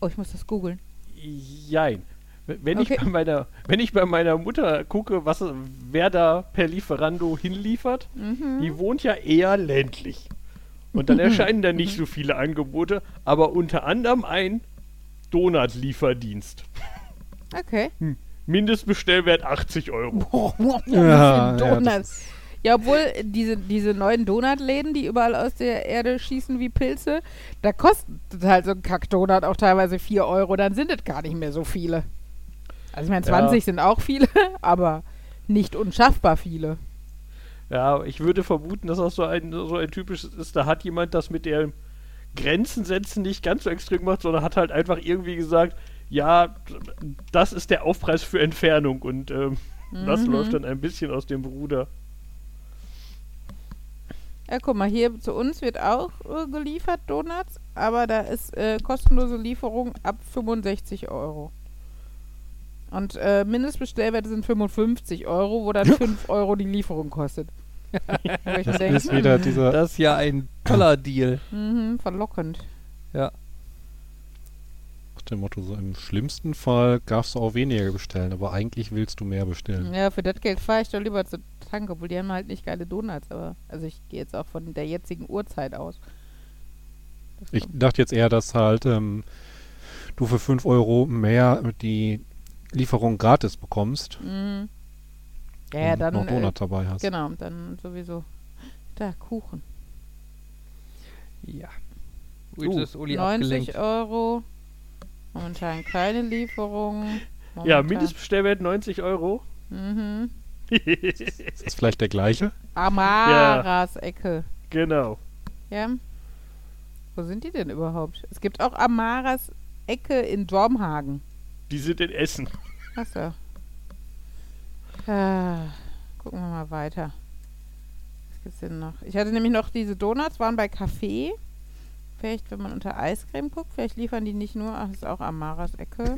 Oh, ich muss das googeln. Jein. Wenn, Okay. ich bei meiner, wenn ich bei meiner Mutter gucke, was, wer da per Lieferando hinliefert, Mhm. die wohnt ja eher ländlich. Und dann erscheinen da nicht so viele Angebote, aber unter anderem ein Donut-Lieferdienst. Okay. Mindestbestellwert 80 Euro. Ja, ja, Donuts. Ja, obwohl diese, diese neuen Donutläden, die überall aus der Erde schießen wie Pilze, da kostet halt so ein Kackdonut auch teilweise 4 Euro. Dann sind es gar nicht mehr so viele. Also ich meine, Ja. 20 sind auch viele, aber nicht unschaffbar viele. Ja, ich würde vermuten, dass das so ein, so ein typisches ist. Da hat jemand das mit der Grenzen setzen nicht ganz so extrem gemacht, sondern hat halt einfach irgendwie gesagt, ja, das ist der Aufpreis für Entfernung und ähm, das Mhm. läuft dann ein bisschen aus dem Ruder. Ja, guck mal, hier zu uns wird auch äh, geliefert Donuts, aber da ist äh, kostenlose Lieferung ab 65 Euro. Und äh, Mindestbestellwerte sind 55 Euro, wo dann 5 Euro die Lieferung kostet. Das denke, ist wieder dieser. Das ist ja ein toller Deal. Mhm, verlockend. Ja. Nach dem Motto, so im schlimmsten Fall darfst du auch weniger bestellen, aber eigentlich willst du mehr bestellen. Ja, für das Geld fahre ich doch lieber zur Tank, obwohl die haben halt nicht geile Donuts, aber also ich gehe jetzt auch von der jetzigen Uhrzeit aus. Das Ich dachte jetzt eher, dass halt ähm, du für 5 Euro mehr die Lieferung gratis bekommst Mhm. Ja, ja, und dann. noch Äh, Donut dabei hast. genau, dann sowieso. Da, Kuchen. Ja. Ui, Uh, das ist Uli 90 abgelenkt. Euro. Momentan keine Lieferung. Ja, Momentan- Mindestbestellwert 90 Euro. Mhm. Ist das vielleicht der gleiche? Amaras Ecke. genau. Ja. Wo sind die denn überhaupt? Es gibt auch Amaras Ecke in Dormhagen. Die sind in Essen. Achso. Ah, gucken wir mal weiter. Was gibt's denn noch? Ich hatte nämlich noch diese Donuts, waren bei Kaffee. Vielleicht, wenn man unter Eiscreme guckt, vielleicht liefern die nicht nur, ach, das ist auch Amaras Ecke.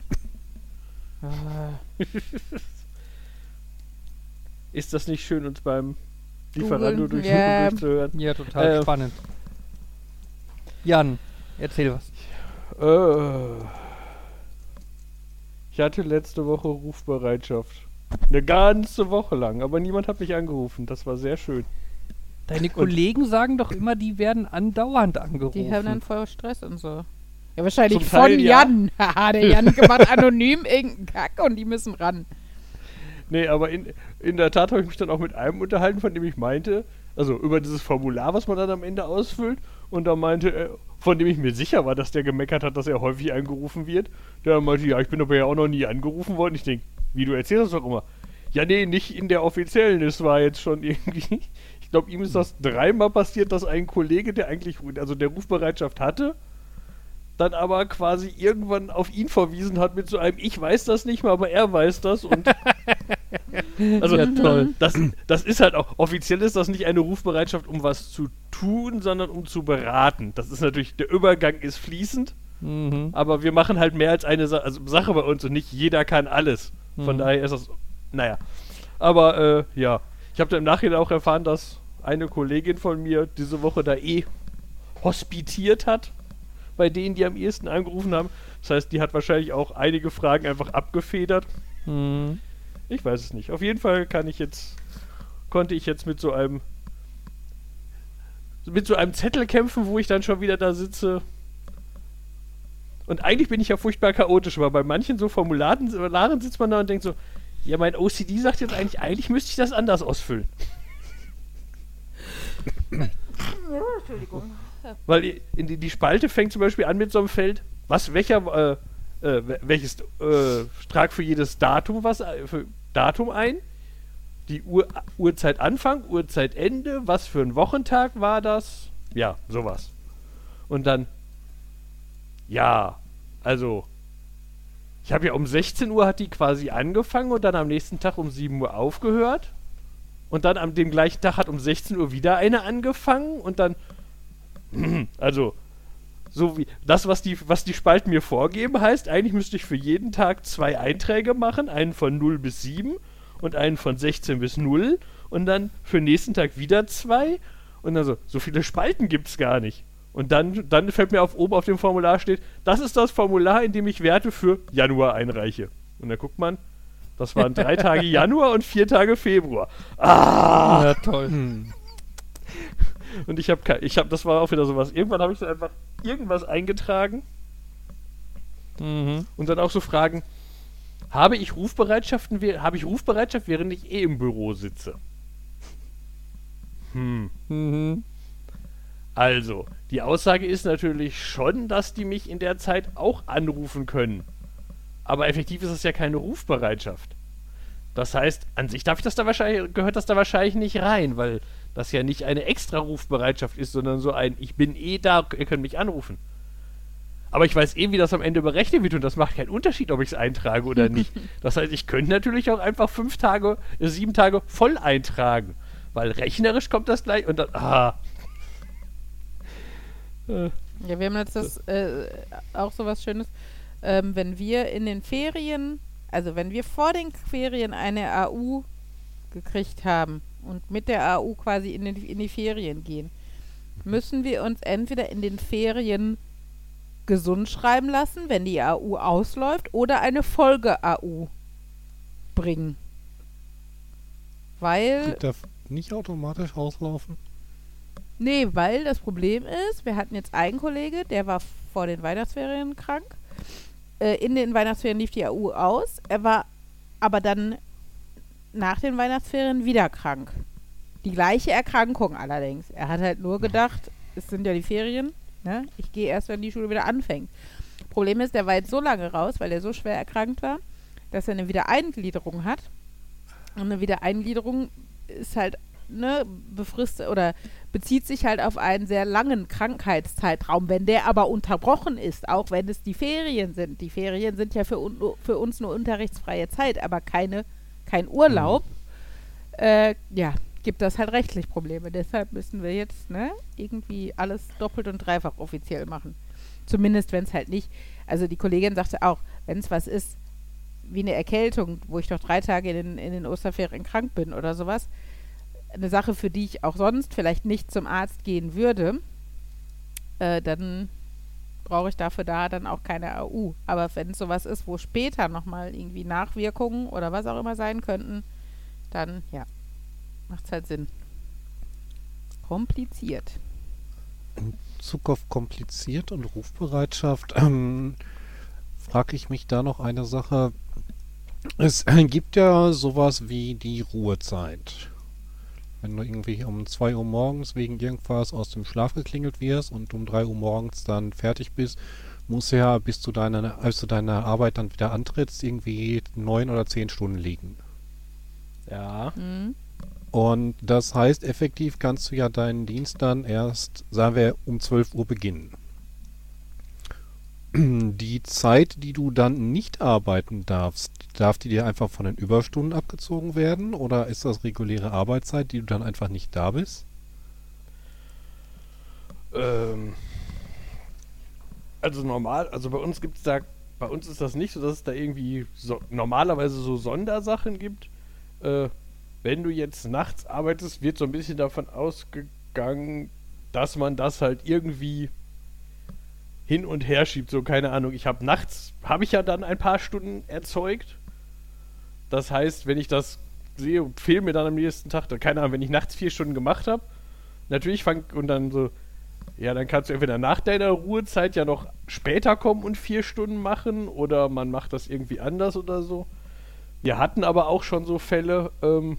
Ah, Ist das nicht schön, uns beim Lieferando durchsuchen ja. durchzuhören? Ja, total Äh, spannend. Jan, erzähl was. Äh, ich hatte letzte Woche Rufbereitschaft. Eine ganze Woche lang, aber niemand hat mich angerufen. Das war sehr schön. Deine Kollegen sagen doch immer, die werden andauernd angerufen. die haben dann voll Stress und so. Ja, wahrscheinlich Zum von Teil. Jan. Haha, der Jan macht anonym irgendeinen Kack und die müssen ran. Nee, aber in, in der Tat habe ich mich dann auch mit einem unterhalten, von dem ich meinte, also über dieses Formular, was man dann am Ende ausfüllt, und da meinte er, von dem ich mir sicher war, dass der gemeckert hat, dass er häufig angerufen wird. Der meinte, ja, ich bin aber ja auch noch nie angerufen worden. Ich denke, wie du erzählst das doch immer. Ja, nee, nicht in der offiziellen, es war jetzt schon irgendwie. Ich glaube, ihm ist das dreimal passiert, dass ein Kollege, der eigentlich, also der Rufbereitschaft hatte, dann aber quasi irgendwann auf ihn verwiesen hat mit so einem, ich weiß das nicht mal, aber er weiß das und also Ja, toll. Das, das ist halt auch, offiziell ist das nicht eine Rufbereitschaft, um was zu tun, sondern um zu beraten. Das ist natürlich, der Übergang ist fließend, Mhm. aber wir machen halt mehr als eine Sa also Sache bei uns und nicht jeder kann alles. Von Mhm. daher ist das, naja. Aber äh, ja, ich habe dann im Nachhinein auch erfahren, dass eine Kollegin von mir diese Woche da eh hospitiert hat, bei denen, die am ehesten angerufen haben. Das heißt, die hat wahrscheinlich auch einige Fragen einfach abgefedert. Mhm. Ich weiß es nicht. Auf jeden Fall kann ich jetzt, konnte ich jetzt mit so einem mit so einem Zettel kämpfen, wo ich dann schon wieder da sitze. Und eigentlich bin ich ja furchtbar chaotisch, aber bei manchen so Formularen sitzt man da und denkt so, ja, mein OCD sagt jetzt eigentlich, eigentlich müsste ich das anders ausfüllen. Entschuldigung. Weil i- in die, die Spalte fängt zum Beispiel an mit so einem Feld, was, welcher, äh, äh, wel- welches, äh, trag für jedes Datum was, äh, für Datum ein, die Uhr, Uhrzeit Anfang, Uhrzeit Ende, was für ein Wochentag war das, ja, sowas. Und dann, ja, also, ich habe ja um 16 Uhr hat die quasi angefangen und dann am nächsten Tag um 7 Uhr aufgehört. Und dann am dem gleichen Tag hat um 16 Uhr wieder eine angefangen und dann also so wie das, was die, was die Spalten mir vorgeben, heißt, eigentlich müsste ich für jeden Tag zwei Einträge machen, einen von 0 bis 7 und einen von 16 bis 0 und dann für den nächsten Tag wieder zwei und dann so, so viele Spalten gibt es gar nicht. Und dann, dann fällt mir auf oben auf dem Formular steht, das ist das Formular, in dem ich Werte für Januar einreiche. Und dann guckt man, das waren drei Tage Januar und vier Tage Februar. Ah! Ja, toll. Hm. Und ich habe ich habe das war auch wieder sowas. Irgendwann habe ich so einfach irgendwas eingetragen Mhm. und dann auch so fragen, habe ich Rufbereitschaften, habe ich Rufbereitschaft, während ich eh im Büro sitze? Hm. Mhm. Also, die Aussage ist natürlich schon, dass die mich in der Zeit auch anrufen können. Aber effektiv ist es ja keine Rufbereitschaft. Das heißt, an sich darf ich das da wahrscheinlich, gehört das da wahrscheinlich nicht rein, weil das ja nicht eine extra Rufbereitschaft ist, sondern so ein, ich bin eh da, ihr könnt mich anrufen. Aber ich weiß eh, wie das am Ende berechnet wird und das macht keinen Unterschied, ob ich es eintrage oder nicht. Das heißt, ich könnte natürlich auch einfach fünf Tage, äh, sieben Tage voll eintragen. Weil rechnerisch kommt das gleich und dann, ah. Äh, Ja, wir haben jetzt das äh, auch so was Schönes. Ähm, wenn wir in den Ferien, also wenn wir vor den Ferien eine AU gekriegt haben und mit der AU quasi in, den, in die Ferien gehen, müssen wir uns entweder in den Ferien gesund schreiben lassen, wenn die AU ausläuft, oder eine Folge-AU bringen. Weil Die darf nicht automatisch auslaufen. Nee, weil das Problem ist, wir hatten jetzt einen Kollege, der war vor den Weihnachtsferien krank. Äh, in den Weihnachtsferien lief die AU aus. Er war aber dann nach den Weihnachtsferien wieder krank. Die gleiche Erkrankung allerdings. Er hat halt nur gedacht, es sind ja die Ferien, ne? ich gehe erst, wenn die Schule wieder anfängt. Problem ist, der war jetzt so lange raus, weil er so schwer erkrankt war, dass er eine Wiedereingliederung hat. Und eine Wiedereingliederung ist halt ne, befristet oder bezieht sich halt auf einen sehr langen Krankheitszeitraum. Wenn der aber unterbrochen ist, auch wenn es die Ferien sind, die Ferien sind ja für, un für uns nur unterrichtsfreie Zeit, aber keine, kein Urlaub, äh, ja, gibt das halt rechtlich Probleme. Deshalb müssen wir jetzt ne, irgendwie alles doppelt und dreifach offiziell machen. Zumindest wenn es halt nicht, also die Kollegin sagte auch, wenn es was ist, wie eine Erkältung, wo ich doch drei Tage in den, in den Osterferien krank bin oder sowas, eine Sache, für die ich auch sonst vielleicht nicht zum Arzt gehen würde, äh, dann brauche ich dafür da dann auch keine AU. Aber wenn es sowas ist, wo später nochmal irgendwie Nachwirkungen oder was auch immer sein könnten, dann ja, macht es halt Sinn. Kompliziert. Bezug auf kompliziert und Rufbereitschaft ähm, frage ich mich da noch eine Sache. Es gibt ja sowas wie die Ruhezeit. Wenn du irgendwie um 2 Uhr morgens wegen irgendwas aus dem Schlaf geklingelt wirst und um 3 Uhr morgens dann fertig bist, muss ja, bis du deine, als du deine Arbeit dann wieder antrittst, irgendwie neun oder zehn Stunden liegen. ja. Mhm. Und das heißt, effektiv kannst du ja deinen Dienst dann erst, sagen wir, um 12 Uhr beginnen. Die Zeit, die du dann nicht arbeiten darfst, darf die dir einfach von den Überstunden abgezogen werden? Oder ist das reguläre Arbeitszeit, die du dann einfach nicht da bist? Ähm, also normal, also bei uns gibt's da, bei uns ist das nicht so, dass es da irgendwie so, normalerweise so Sondersachen gibt. Äh, wenn du jetzt nachts arbeitest, wird so ein bisschen davon ausgegangen, dass man das halt irgendwie hin und her schiebt. So, keine Ahnung, ich habe nachts, habe ich ja dann ein paar Stunden erzeugt. Das heißt, wenn ich das sehe, fehlen mir dann am nächsten Tag, dann, keine Ahnung, wenn ich nachts vier Stunden gemacht habe, natürlich fang und dann so, ja, dann kannst du entweder nach deiner Ruhezeit ja noch später kommen und vier Stunden machen oder man macht das irgendwie anders oder so. Wir hatten aber auch schon so Fälle, ähm,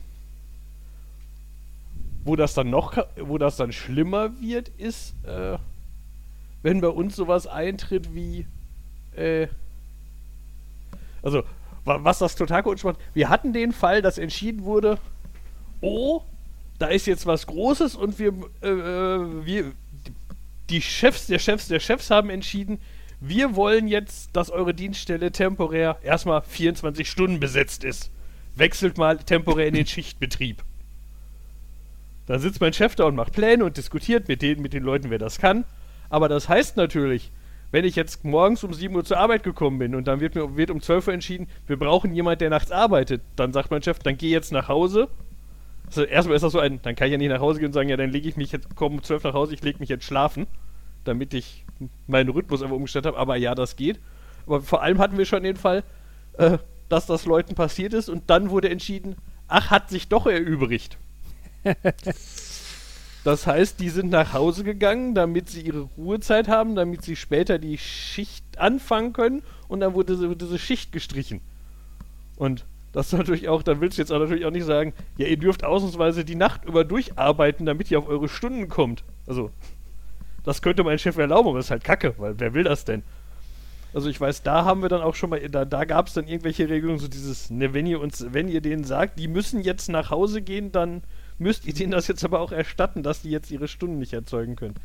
wo das dann noch, wo das dann schlimmer wird, ist, äh, wenn bei uns sowas eintritt wie, äh, also, wa was das total komisch macht, wir hatten den Fall, dass entschieden wurde, oh, da ist jetzt was Großes und wir, äh, äh, wir, die Chefs der Chefs der Chefs haben entschieden, wir wollen jetzt, dass eure Dienststelle temporär erstmal 24 Stunden besetzt ist. Wechselt mal temporär in den Schichtbetrieb. Dann sitzt mein Chef da und macht Pläne und diskutiert mit den, mit den Leuten, wer das kann. Aber das heißt natürlich, wenn ich jetzt morgens um 7 Uhr zur Arbeit gekommen bin und dann wird, mir, wird um 12 Uhr entschieden, wir brauchen jemanden, der nachts arbeitet, dann sagt mein Chef, dann geh jetzt nach Hause. Also erstmal ist das so ein, dann kann ich ja nicht nach Hause gehen und sagen, ja, dann lege ich mich jetzt, komme um 12 nach Hause, ich lege mich jetzt schlafen, damit ich meinen Rhythmus einfach umgestellt habe. Aber ja, das geht. Aber vor allem hatten wir schon den Fall, äh, dass das Leuten passiert ist und dann wurde entschieden, ach, hat sich doch erübrigt. Das heißt, die sind nach Hause gegangen, damit sie ihre Ruhezeit haben, damit sie später die Schicht anfangen können und dann wurde diese, diese Schicht gestrichen. Und das ist natürlich auch, dann willst du jetzt auch natürlich auch nicht sagen, ja, ihr dürft ausnahmsweise die Nacht über durcharbeiten, damit ihr auf eure Stunden kommt. Also, das könnte mein Chef erlauben, aber ist halt kacke, weil wer will das denn? Also ich weiß, da haben wir dann auch schon mal, da, da gab es dann irgendwelche Regelungen, so dieses, ne, wenn ihr uns, wenn ihr denen sagt, die müssen jetzt nach Hause gehen, dann müsst ihr denen das jetzt aber auch erstatten, dass die jetzt ihre Stunden nicht erzeugen können.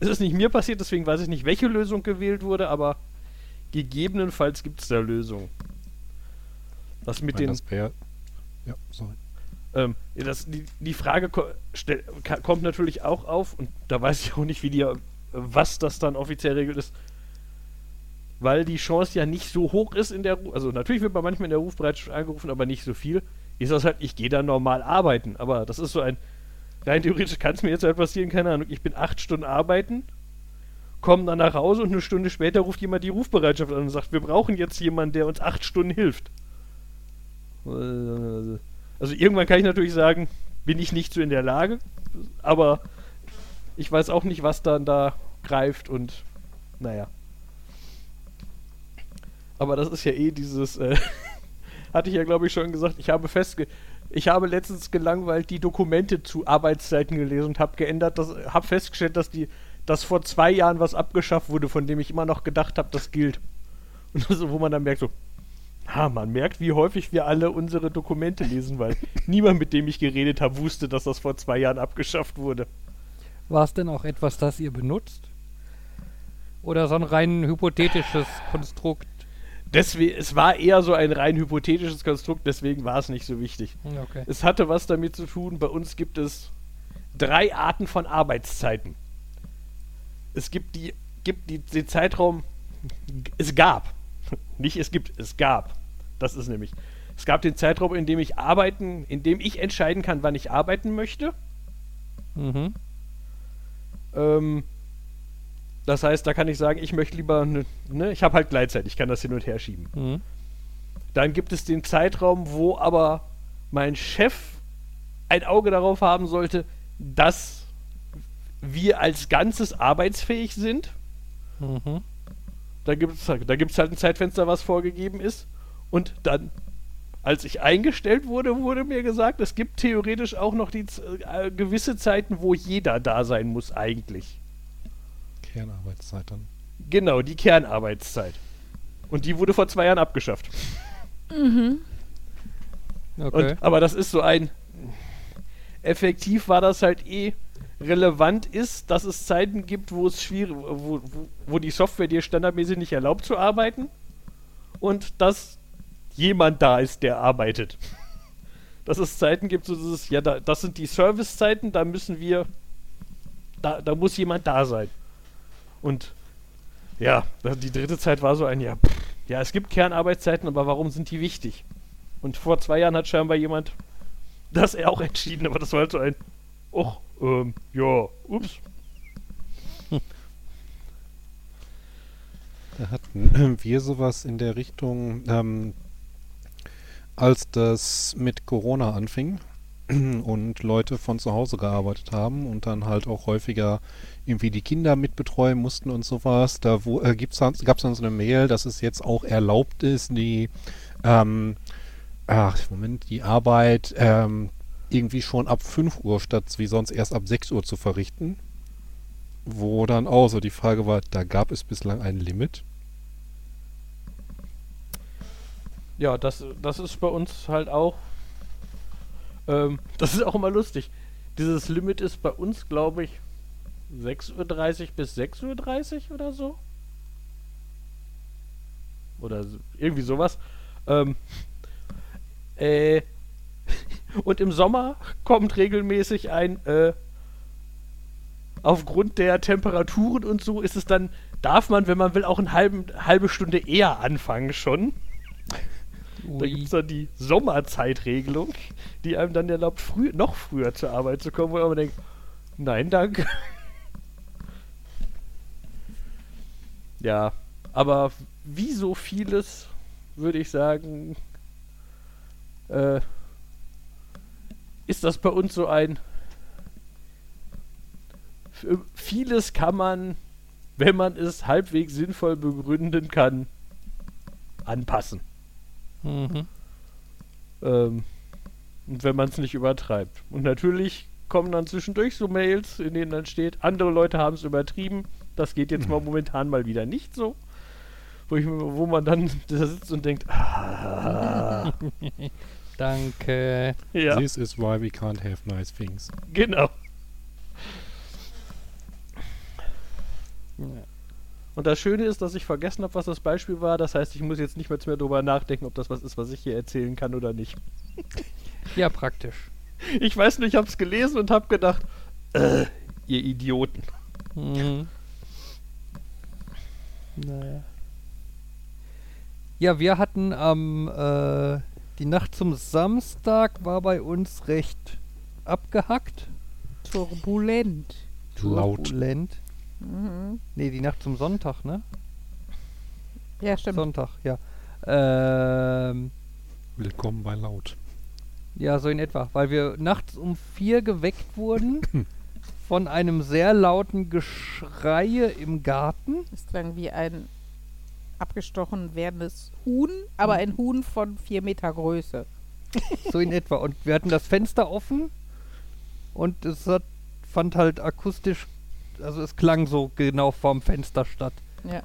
Es ist nicht mir passiert, deswegen weiß ich nicht, welche Lösung gewählt wurde, aber gegebenenfalls gibt es da Lösungen. Das mit den. das wär, ja, sorry. Ähm, das, die, die Frage ko stell, kommt natürlich auch auf, und da weiß ich auch nicht, wie die, äh, was das dann offiziell regelt ist, weil die Chance ja nicht so hoch ist in der Ru also natürlich wird man manchmal in der Rufbereitschaft angerufen, aber nicht so viel, ist das halt, ich gehe dann normal arbeiten, aber das ist so ein, rein theoretisch kann es mir jetzt halt passieren, keine Ahnung, ich bin acht Stunden arbeiten, komme dann nach Hause und eine Stunde später ruft jemand die Rufbereitschaft an und sagt, wir brauchen jetzt jemanden, der uns acht Stunden hilft. Also irgendwann kann ich natürlich sagen, bin ich nicht so in der Lage, aber ich weiß auch nicht, was dann da greift und naja. Aber das ist ja eh dieses, äh, hatte ich ja glaube ich schon gesagt, ich habe festge... Ich habe letztens gelangweilt die Dokumente zu Arbeitszeiten gelesen und habe geändert, das, habe festgestellt, dass die, dass vor zwei Jahren was abgeschafft wurde, von dem ich immer noch gedacht habe, das gilt. Und so, wo man dann merkt so, ha, man merkt, wie häufig wir alle unsere Dokumente lesen, weil niemand, mit dem ich geredet habe, wusste, dass das vor zwei Jahren abgeschafft wurde. War es denn auch etwas, das ihr benutzt? Oder so ein rein hypothetisches Konstrukt? Deswegen, es war eher so ein rein hypothetisches Konstrukt, deswegen war es nicht so wichtig. Ja, Okay. Es hatte was damit zu tun, bei uns gibt es drei Arten von Arbeitszeiten. Es gibt die, gibt die, den Zeitraum, es gab, nicht es gibt, es gab. Das ist nämlich, es gab den Zeitraum, in dem ich arbeiten, in dem ich entscheiden kann, wann ich arbeiten möchte. Mhm. Ähm, das heißt, da kann ich sagen, ich möchte lieber, ne, ne, ich habe halt Gleitzeit, ich kann das hin und her schieben. Mhm. Dann gibt es den Zeitraum, wo aber mein Chef ein Auge darauf haben sollte, dass wir als Ganzes arbeitsfähig sind. Mhm. Da gibt es da gibt's halt ein Zeitfenster, was vorgegeben ist. Und dann, als ich eingestellt wurde, wurde mir gesagt, es gibt theoretisch auch noch die äh, gewisse Zeiten, wo jeder da sein muss eigentlich. Kernarbeitszeit dann. Genau, die Kernarbeitszeit. Und die wurde vor zwei Jahren abgeschafft. Okay. Und, aber das ist so ein. Effektiv war das halt eh relevant ist, dass es Zeiten gibt, wo es schwierig, wo, wo, wo die Software dir standardmäßig nicht erlaubt zu arbeiten und dass jemand da ist, der arbeitet. Dass es Zeiten gibt, so dieses, ja, da, das sind die Servicezeiten, da müssen wir, da, da muss jemand da sein. Und ja, die dritte Zeit war so ein, ja, pff, ja, es gibt Kernarbeitszeiten, aber warum sind die wichtig? Und vor zwei Jahren hat scheinbar jemand das er auch entschieden, aber das war halt so ein, och, ähm, ja, ups. Da hatten wir sowas in der Richtung, ähm, als das mit Corona anfing und Leute von zu Hause gearbeitet haben und dann halt auch häufiger irgendwie die Kinder mitbetreuen mussten und sowas. Da wo, äh, gibt's dann, gab es dann so eine Mail, dass es jetzt auch erlaubt ist, die ähm, ach, Moment, die Arbeit ähm, irgendwie schon ab 5 Uhr statt wie sonst erst ab 6 Uhr zu verrichten. Wo dann auch so die Frage war, da gab es bislang ein Limit. Ja, das, das ist bei uns halt auch, ähm, das ist auch immer lustig. Dieses Limit ist bei uns, glaube ich, 6.30 Uhr bis 6.30 Uhr oder so. Oder irgendwie sowas. Ähm, äh, und im Sommer kommt regelmäßig ein, äh, aufgrund der Temperaturen und so ist es dann, darf man, wenn man will, auch eine halbe Stunde eher anfangen schon. Da gibt es dann die Sommerzeitregelung, die einem dann erlaubt, früh, noch früher zur Arbeit zu kommen, wo man denkt, nein, danke. Ja, aber wie so vieles, würde ich sagen, äh, ist das bei uns so ein vieles kann man, wenn man es halbwegs sinnvoll begründen kann, anpassen. Mhm. Ähm, und wenn man es nicht übertreibt. Und natürlich kommen dann zwischendurch so Mails, in denen dann steht, andere Leute haben es übertrieben. Das geht jetzt mal momentan mal wieder nicht so. Wo, ich, wo man dann da sitzt und denkt, ah, Danke. ja, This is why we can't have nice things. genau. Ja. Und das Schöne ist, dass ich vergessen habe, was das Beispiel war. Das heißt, ich muss jetzt nicht mehr mehr drüber nachdenken, ob das was ist, was ich hier erzählen kann oder nicht. Ja, praktisch. Ich weiß nur, ich habe es gelesen und habe gedacht, äh, ihr Idioten. Mhm. Naja. Ja, wir hatten am äh, die Nacht zum Samstag war bei uns recht abgehackt. Turbulent. Laut. Turbulent. Mhm. Nee, die Nacht zum Sonntag, ne? Ja, stimmt. Sonntag, ja. Ähm, Willkommen bei Laut. ja, so in etwa. Weil wir nachts um vier geweckt wurden von einem sehr lauten Geschreie im Garten. Das klang wie ein abgestochen werdendes Huhn, aber ein Huhn von vier Meter Größe. So in etwa. Und wir hatten das Fenster offen und es hat, fand halt akustisch, also es klang so genau vorm Fenster statt. Ja.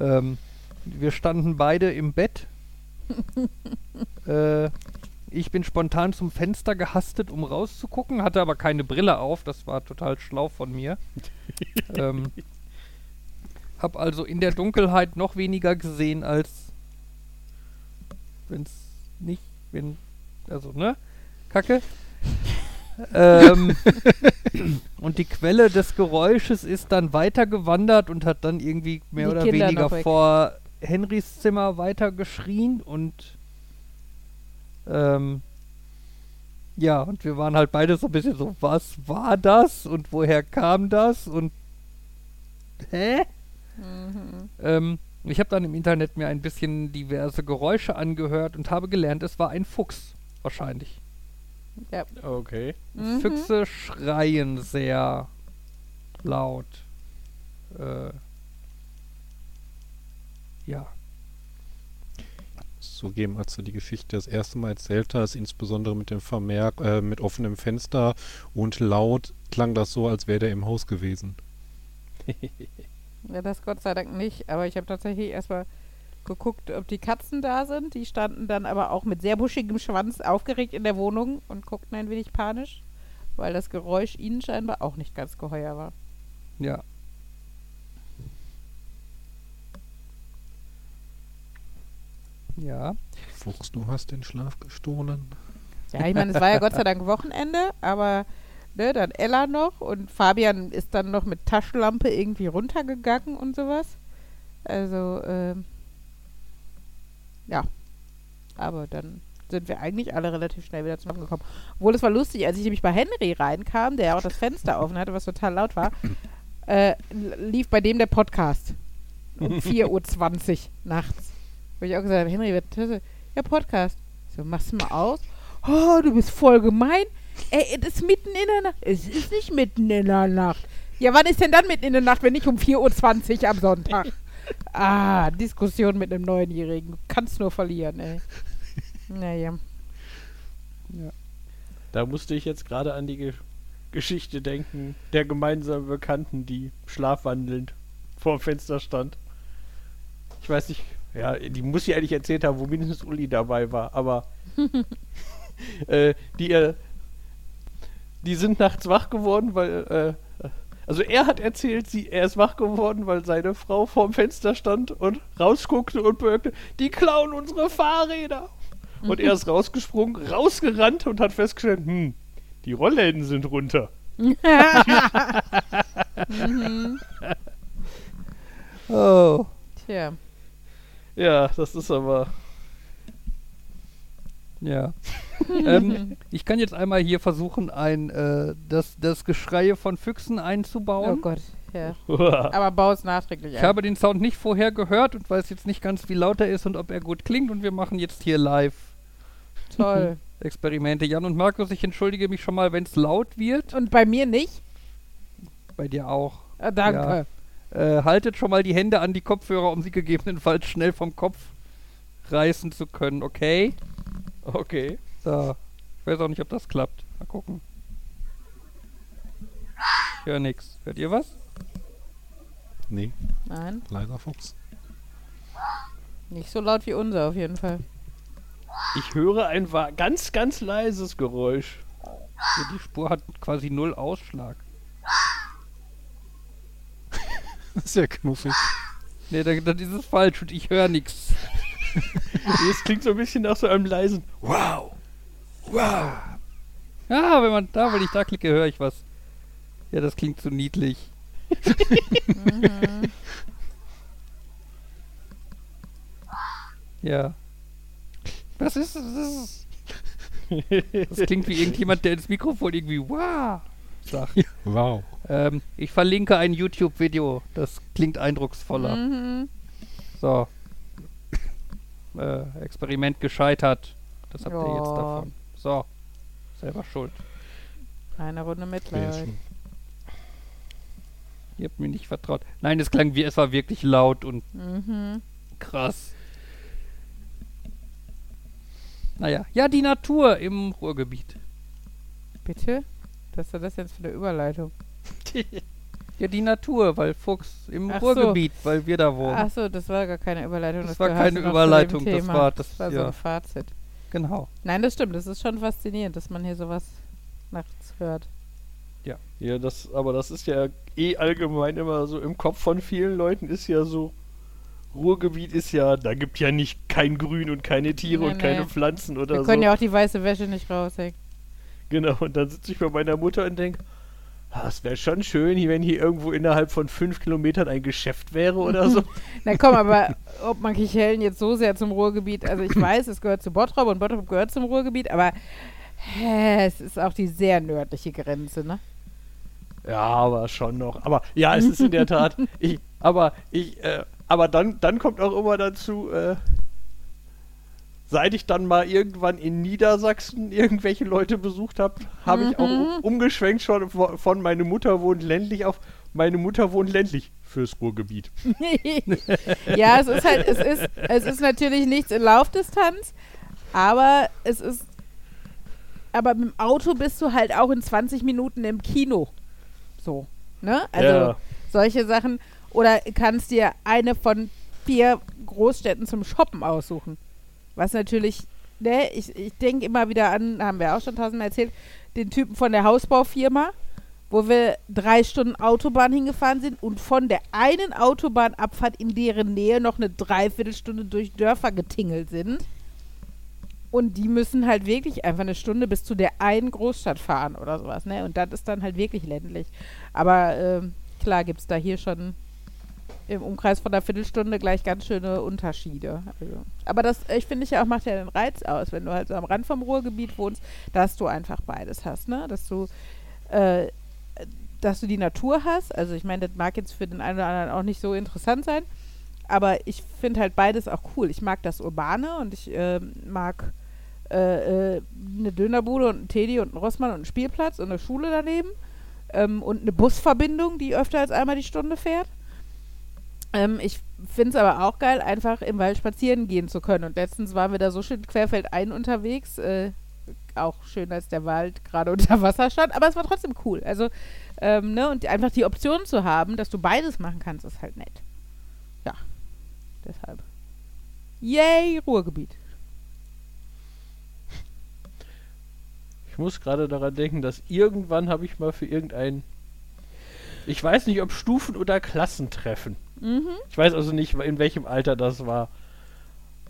Ähm, wir standen beide im Bett. äh, ich bin spontan zum Fenster gehastet, um rauszugucken, hatte aber keine Brille auf. Das war total schlau von mir. ähm, hab also in der Dunkelheit noch weniger gesehen als wenn's nicht, wenn, also ne, Kacke. Ähm, und die Quelle des Geräusches ist dann weitergewandert und hat dann irgendwie mehr Die oder Kinder weniger vor Henrys Zimmer weiter geschrien und ähm, ja, und wir waren halt beide so ein bisschen so, was war das und woher kam das und hä? Mhm. Ähm, ich habe dann im Internet mir ein bisschen diverse Geräusche angehört und habe gelernt, es war ein Fuchs. Wahrscheinlich. Ja. Okay. Mhm. Füchse schreien sehr laut. Äh, ja. Zugeben, als du die Geschichte das erste Mal erzählt hast, insbesondere mit dem Vermerk, äh, mit offenem Fenster und laut, klang das so, als wäre der im Haus gewesen. Ja, das Gott sei Dank nicht. Aber ich habe tatsächlich erstmal geguckt, ob die Katzen da sind. Die standen dann aber auch mit sehr buschigem Schwanz aufgeregt in der Wohnung und guckten ein wenig panisch, weil das Geräusch ihnen scheinbar auch nicht ganz geheuer war. Ja. Ja. Fuchs, du hast den Schlaf gestohlen. Ja, ich meine, es war ja Gott sei Dank Wochenende, aber ne, dann Ella noch und Fabian ist dann noch mit Taschenlampe irgendwie runtergegangen und sowas. Also, ähm, ja. Aber dann sind wir eigentlich alle relativ schnell wieder zusammengekommen. Obwohl, es war lustig, als ich nämlich bei Henry reinkam, der auch das Fenster offen hatte, was total laut war, äh, lief bei dem der Podcast. Um 4.20 Uhr nachts. Wo ich auch gesagt habe, Henry, das? Ja, Podcast. So, machst du mal aus. Oh, du bist voll gemein. Ey, es ist mitten in der Nacht. Es ist nicht mitten in der Nacht. Ja, wann ist denn dann mitten in der Nacht, wenn nicht um 4.20 Uhr am Sonntag? Ah, Diskussion mit einem Neunjährigen. Du kannst nur verlieren, ey. Naja. Da musste ich jetzt gerade an die Ge Geschichte denken, der gemeinsamen Bekannten, die schlafwandelnd vor dem Fenster stand. Ich weiß nicht, ja, die muss ich eigentlich erzählt haben, wo mindestens Uli dabei war, aber äh, die, äh, die sind nachts wach geworden, weil, äh, also er hat erzählt, sie, er ist wach geworden, weil seine Frau vorm Fenster stand und rausguckte und bemerkte, die klauen unsere Fahrräder. Und er ist rausgesprungen, rausgerannt und hat festgestellt, hm, die Rollläden sind runter. Mhm. Oh. Tja. Ja, das ist aber. Ja. ähm, ich kann jetzt einmal hier versuchen, ein äh, das, das Geschreie von Füchsen einzubauen. Oh Gott. Ja. Aber bau es nachträglich Ich ein. habe den Sound nicht vorher gehört und weiß jetzt nicht ganz, wie laut er ist und ob er gut klingt. Und wir machen jetzt hier live Toll. Experimente. Jan und Markus, ich entschuldige mich schon mal, wenn es laut wird. Und bei mir nicht? Bei dir auch. Ah, danke. Äh, haltet schon mal die Hände an die Kopfhörer, um sie gegebenenfalls schnell vom Kopf reißen zu können, okay? Okay. So. Ich weiß auch nicht, ob das klappt. Mal gucken. Ich höre nix. Hört ihr was? Nee, Nein, leiser Fuchs. nicht so laut wie unser auf jeden Fall. Ich höre ein ganz, ganz leises Geräusch. Ja, die Spur hat quasi null Ausschlag. Das ist ja knuffig. Nee, dann, dann ist es falsch und ich höre nix. Das klingt so ein bisschen nach so einem leisen Wow. Wow. Ja, wenn man da, wenn ich da klicke, höre ich was. Ja, das klingt so niedlich. Ja. Was ist das? Das klingt wie irgendjemand, der ins Mikrofon irgendwie wow sagt. Wow. Ähm, ich verlinke ein YouTube-Video. Das klingt eindrucksvoller. Mhm. So. Äh, Experiment gescheitert. Das habt ihr jetzt Ja. davon. So. Selber schuld. Eine Runde Mitleid. Ihr habt mir nicht vertraut. Nein, es klang wie, es war wirklich laut und Mhm. krass. Naja, ja, die Natur im Ruhrgebiet. Bitte? Was ist denn das jetzt für eine Überleitung? Ja, die Natur, weil Fuchs im Ach so. Ruhrgebiet, weil wir da wohnen. Achso, das war gar keine Überleitung. Das war gehörte keine Überleitung, das war- das- war so ja. ein Fazit. Genau. Nein, das stimmt. Das ist schon faszinierend, dass man hier sowas nachts hört. Ja, das, aber das ist ja eh allgemein immer so im Kopf von vielen Leuten ist ja so, Ruhrgebiet ist ja, da gibt ja nicht kein Grün und keine Tiere Nee, und keine nee. Pflanzen oder Wir so. können ja auch die weiße Wäsche nicht raushängen. Genau, und dann sitze ich bei meiner Mutter und denke, es wäre schon schön, wenn hier irgendwo innerhalb von fünf Kilometern ein Geschäft wäre oder so. Na komm, aber ob man Kicheln jetzt so sehr zum Ruhrgebiet, also ich weiß, es gehört zu Bottrop und Bottrop gehört zum Ruhrgebiet, aber hä, es ist auch die sehr nördliche Grenze, ne? Ja, aber schon noch. Aber ja, es ist in der Tat. Ich, aber ich, äh, aber dann, dann kommt auch immer dazu, äh, seit ich dann mal irgendwann in Niedersachsen irgendwelche Leute besucht habe, habe ich auch um- umgeschwenkt schon von, von meine Mutter wohnt ländlich auf meine Mutter wohnt ländlich fürs Ruhrgebiet. ja, es ist halt, es ist, es ist natürlich nichts in Laufdistanz, aber es ist, aber mit dem Auto bist du halt auch in 20 Minuten im Kino. So, ne? Also Ja. solche Sachen. Oder kannst dir eine von vier Großstädten zum Shoppen aussuchen. Was natürlich, ne, ich, ich denke immer wieder an, haben wir auch schon tausendmal erzählt, den Typen von der Hausbaufirma, wo wir drei Stunden Autobahn hingefahren sind und von der einen Autobahnabfahrt in deren Nähe noch eine Dreiviertelstunde durch Dörfer getingelt sind. Und die müssen halt wirklich einfach eine Stunde bis zu der einen Großstadt fahren oder sowas, ne? Und das ist dann halt wirklich ländlich. Aber ähm, klar gibt es da hier schon im Umkreis von einer Viertelstunde gleich ganz schöne Unterschiede. Also. Aber das, ich finde ich ja auch, macht ja den Reiz aus, wenn du halt so am Rand vom Ruhrgebiet wohnst, dass du einfach beides hast, ne? Dass du, äh, dass du die Natur hast. Also ich meine, das mag jetzt für den einen oder anderen auch nicht so interessant sein, aber ich finde halt beides auch cool. Ich mag das Urbane und ich äh, mag äh, äh, eine Dönerbude und einen Teddy und einen Rossmann und einen Spielplatz und eine Schule daneben ähm, und eine Busverbindung, die öfter als einmal die Stunde fährt. Ähm, ich finde es aber auch geil, einfach im Wald spazieren gehen zu können. Und letztens waren wir da so schön querfeldein unterwegs. Äh, auch schön, als der Wald gerade unter Wasser stand, aber es war trotzdem cool. Also, ähm, ne, und einfach die Option zu haben, dass du beides machen kannst, ist halt nett. Ja, deshalb. Yay, Ruhrgebiet. Ich muss gerade daran denken, dass irgendwann habe ich mal für irgendein, ich weiß nicht, ob Stufen- oder Klassentreffen. Mhm. Ich weiß also nicht, in welchem Alter das war.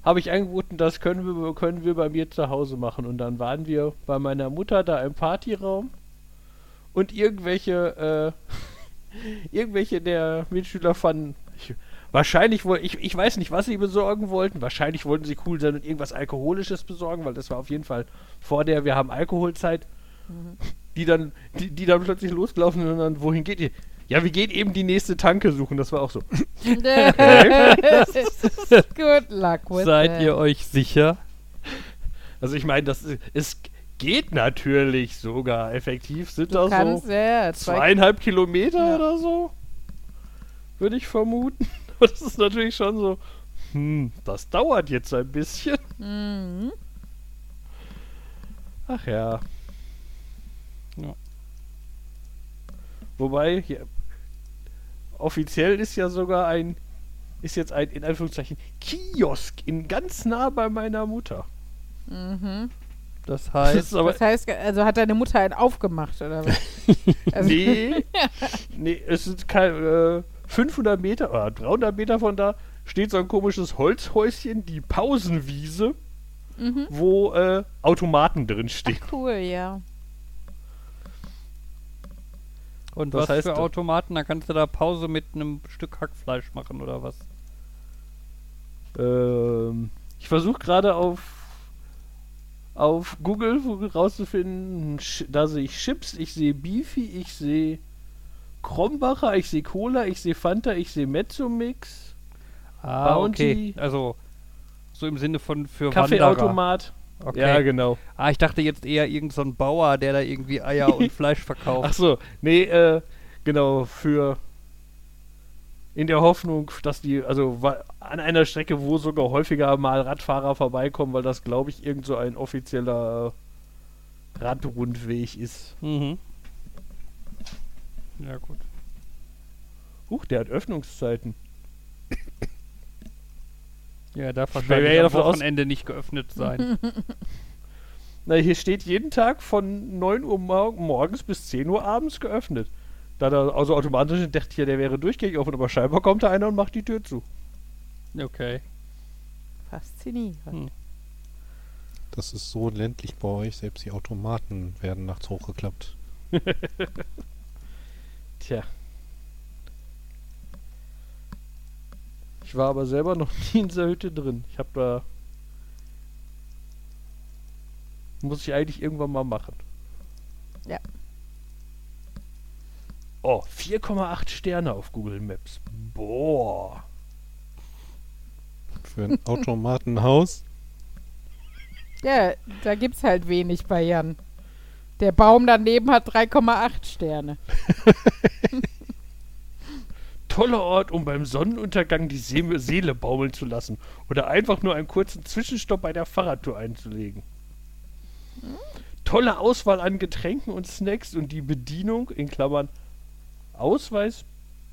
Habe ich angeboten, das können wir, können wir bei mir zu Hause machen. Und dann waren wir bei meiner Mutter da im Partyraum und irgendwelche, äh, irgendwelche der Mitschüler fanden. Ich, wahrscheinlich wollten, ich, ich weiß nicht, was sie besorgen wollten. Wahrscheinlich wollten sie cool sein und irgendwas Alkoholisches besorgen, weil das war auf jeden Fall vor der Wir haben Alkoholzeit. Die dann, die, die dann plötzlich losgelaufen sind und dann, wohin geht ihr? Ja, wir gehen eben die nächste Tanke suchen. Das war auch so. Good luck with Seid ihr euch sicher? Also ich meine, das ist- es geht natürlich sogar effektiv. Sind Du da kannst, so ja, ja, zwei, zweieinhalb Kilometer Ja. oder so? Würde ich vermuten. Aber das ist natürlich schon so. Hm, das dauert jetzt ein bisschen. Mhm. Ach ja. Ja. Wobei, hier, offiziell ist ja sogar ein, ist jetzt ein, in Anführungszeichen, Kiosk in ganz nah bei meiner Mutter. Mhm. Das heißt, Das heißt, also hat deine Mutter einen aufgemacht, oder was? Also, nee, nee, es sind kein, äh, 500 Meter oder 300 Meter von da steht so ein komisches Holzhäuschen, die Pausenwiese, Mhm. wo äh, Automaten drin stehen. Cool, ja. Und was was heißt für? Automaten? Da kannst du da Pause mit einem Stück Hackfleisch machen oder was? Ähm, ich versuche gerade auf auf Google rauszufinden, da sehe ich Chips, ich sehe Beefy, ich sehe Krombacher, ich sehe Cola, ich sehe Fanta, ich sehe Mezzomix, Ah, Bounty. okay. Also so im Sinne von für. Kaffeeautomat. Okay. Ja, genau. Ah, ich dachte jetzt eher irgend so ein Bauer, der da irgendwie Eier und Fleisch verkauft. Ach so, nee, äh, genau, für in der Hoffnung, dass die, also an einer Strecke, wo sogar häufiger mal Radfahrer vorbeikommen, weil das, glaube ich, irgend so ein offizieller Radrundweg ist. Mhm. Ja, gut. Huch, der hat Öffnungszeiten. Ja, darf wäre wahrscheinlich ja am Wochenende nicht geöffnet sein. Na, hier steht jeden Tag von 9 Uhr mor morgens bis 10 Uhr abends geöffnet. Da da also automatisch dachte ich ja, der wäre durchgängig offen, aber scheinbar kommt da einer und macht die Tür zu. okay. Faszinierend. Hm. Das ist so ländlich bei euch, selbst die Automaten werden nachts hochgeklappt. Tja. Ich war aber selber noch nie in dieser Hütte drin. Ich habe da. Muss ich eigentlich irgendwann mal machen. Ja. Oh, 4,8 Sterne auf Google Maps. Boah. Für ein Automatenhaus. Ja, da gibt's halt wenig bei Jan. Der Baum daneben hat 3,8 Sterne. Toller Ort, um beim Sonnenuntergang die See Seele baumeln zu lassen. Oder einfach nur einen kurzen Zwischenstopp bei der Fahrradtour einzulegen. Tolle Auswahl an Getränken und Snacks und die Bedienung, in Klammern Ausweis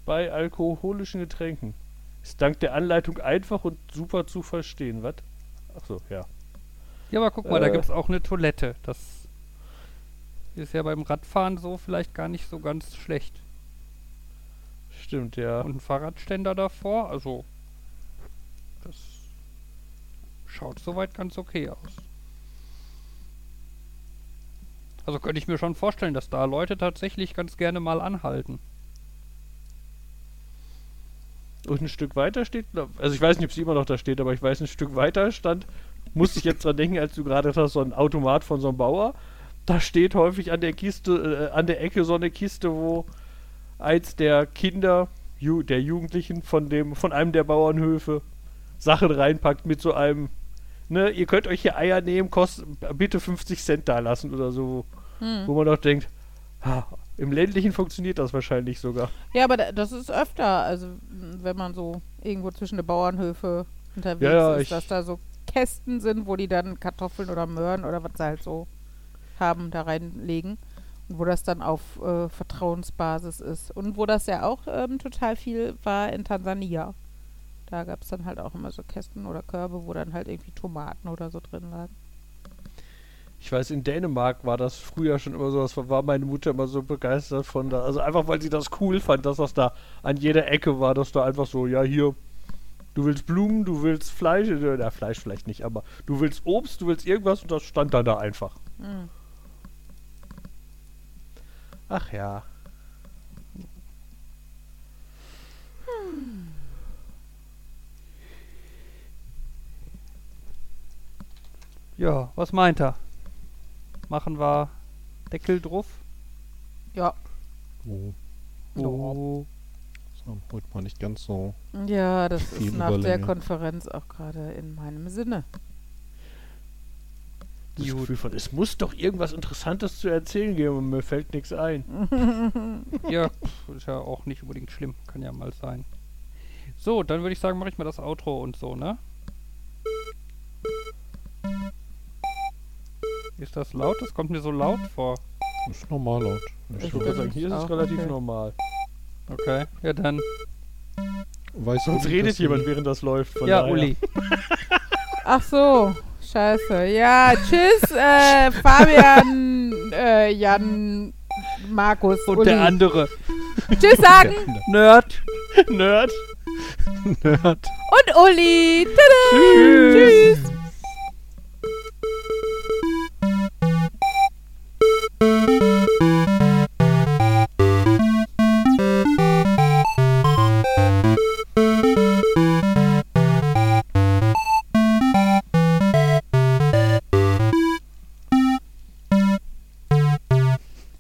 bei alkoholischen Getränken, ist dank der Anleitung einfach und super zu verstehen. Was? Achso, ja. Ja, aber guck mal, da Äh. gibt es auch eine Toilette. Das ist ja beim Radfahren so vielleicht gar nicht so ganz schlecht. Stimmt, ja. Und ein Fahrradständer davor, also das schaut soweit ganz okay aus. Also könnte ich mir schon vorstellen, dass da Leute tatsächlich ganz gerne mal anhalten. Und ein Stück weiter steht, also ich weiß nicht, ob es immer noch da steht, aber ich weiß, ein Stück weiter stand, musste ich jetzt dran denken, als du gerade hast, so ein Automat von so einem Bauer. Da steht häufig an der Kiste, äh, an der Ecke so eine Kiste, wo eins der Kinder, Ju der Jugendlichen von dem, von einem der Bauernhöfe Sachen reinpackt mit so einem, ne, ihr könnt euch hier Eier nehmen, kostet bitte 50 Cent da lassen oder so, Hm. wo man doch denkt, ha, im ländlichen funktioniert das wahrscheinlich sogar. Ja, aber da, das ist öfter, also wenn man so irgendwo zwischen den Bauernhöfe unterwegs Ja, ja, ist, dass da so Kästen sind, wo die dann Kartoffeln oder Möhren oder was sie halt so haben, da reinlegen. Wo das dann auf äh, Vertrauensbasis ist. Und wo das ja auch ähm, total viel war in Tansania. Da gab es dann halt auch immer so Kästen oder Körbe, wo dann halt irgendwie Tomaten oder so drin lagen. Ich weiß, in Dänemark war das früher schon immer so, das war- meine Mutter immer so begeistert von da. Also einfach, weil sie das cool fand, dass das da an jeder Ecke war, dass da einfach so, ja, hier, du willst Blumen, du willst Fleisch, äh, na, Fleisch vielleicht nicht, aber du willst Obst, du willst irgendwas und das stand dann da einfach. Hm. Ach ja. Ja, was meint er? Machen wir Deckel drauf? Ja. Oh. Oh. So, heute mal nicht ganz so. Ja, das ist nach Überlänge. der Konferenz auch gerade in meinem Sinne. Das Gut. Gefühl von, es muss doch irgendwas Interessantes zu erzählen geben und mir fällt nichts ein. Ja, ist ja auch nicht unbedingt schlimm. Kann ja mal sein. So, dann würde ich sagen, mache ich mal das Outro und so, ne? Ist das laut? Das kommt mir so laut vor. Ist normal laut. Ich Ich würde sagen, hier ist es relativ okay. normal. Okay, ja dann. Weißt Sonst redet jemand, während das läuft. Von ja, daher. Uli. Ach so, scheiße. Ja, tschüss, äh, Fabian, äh, Jan, Markus, Und Uli. der andere. Tschüss sagen Nerd. Nerd. Nerd. und Uli. Tada. Tschüss. Tschüss.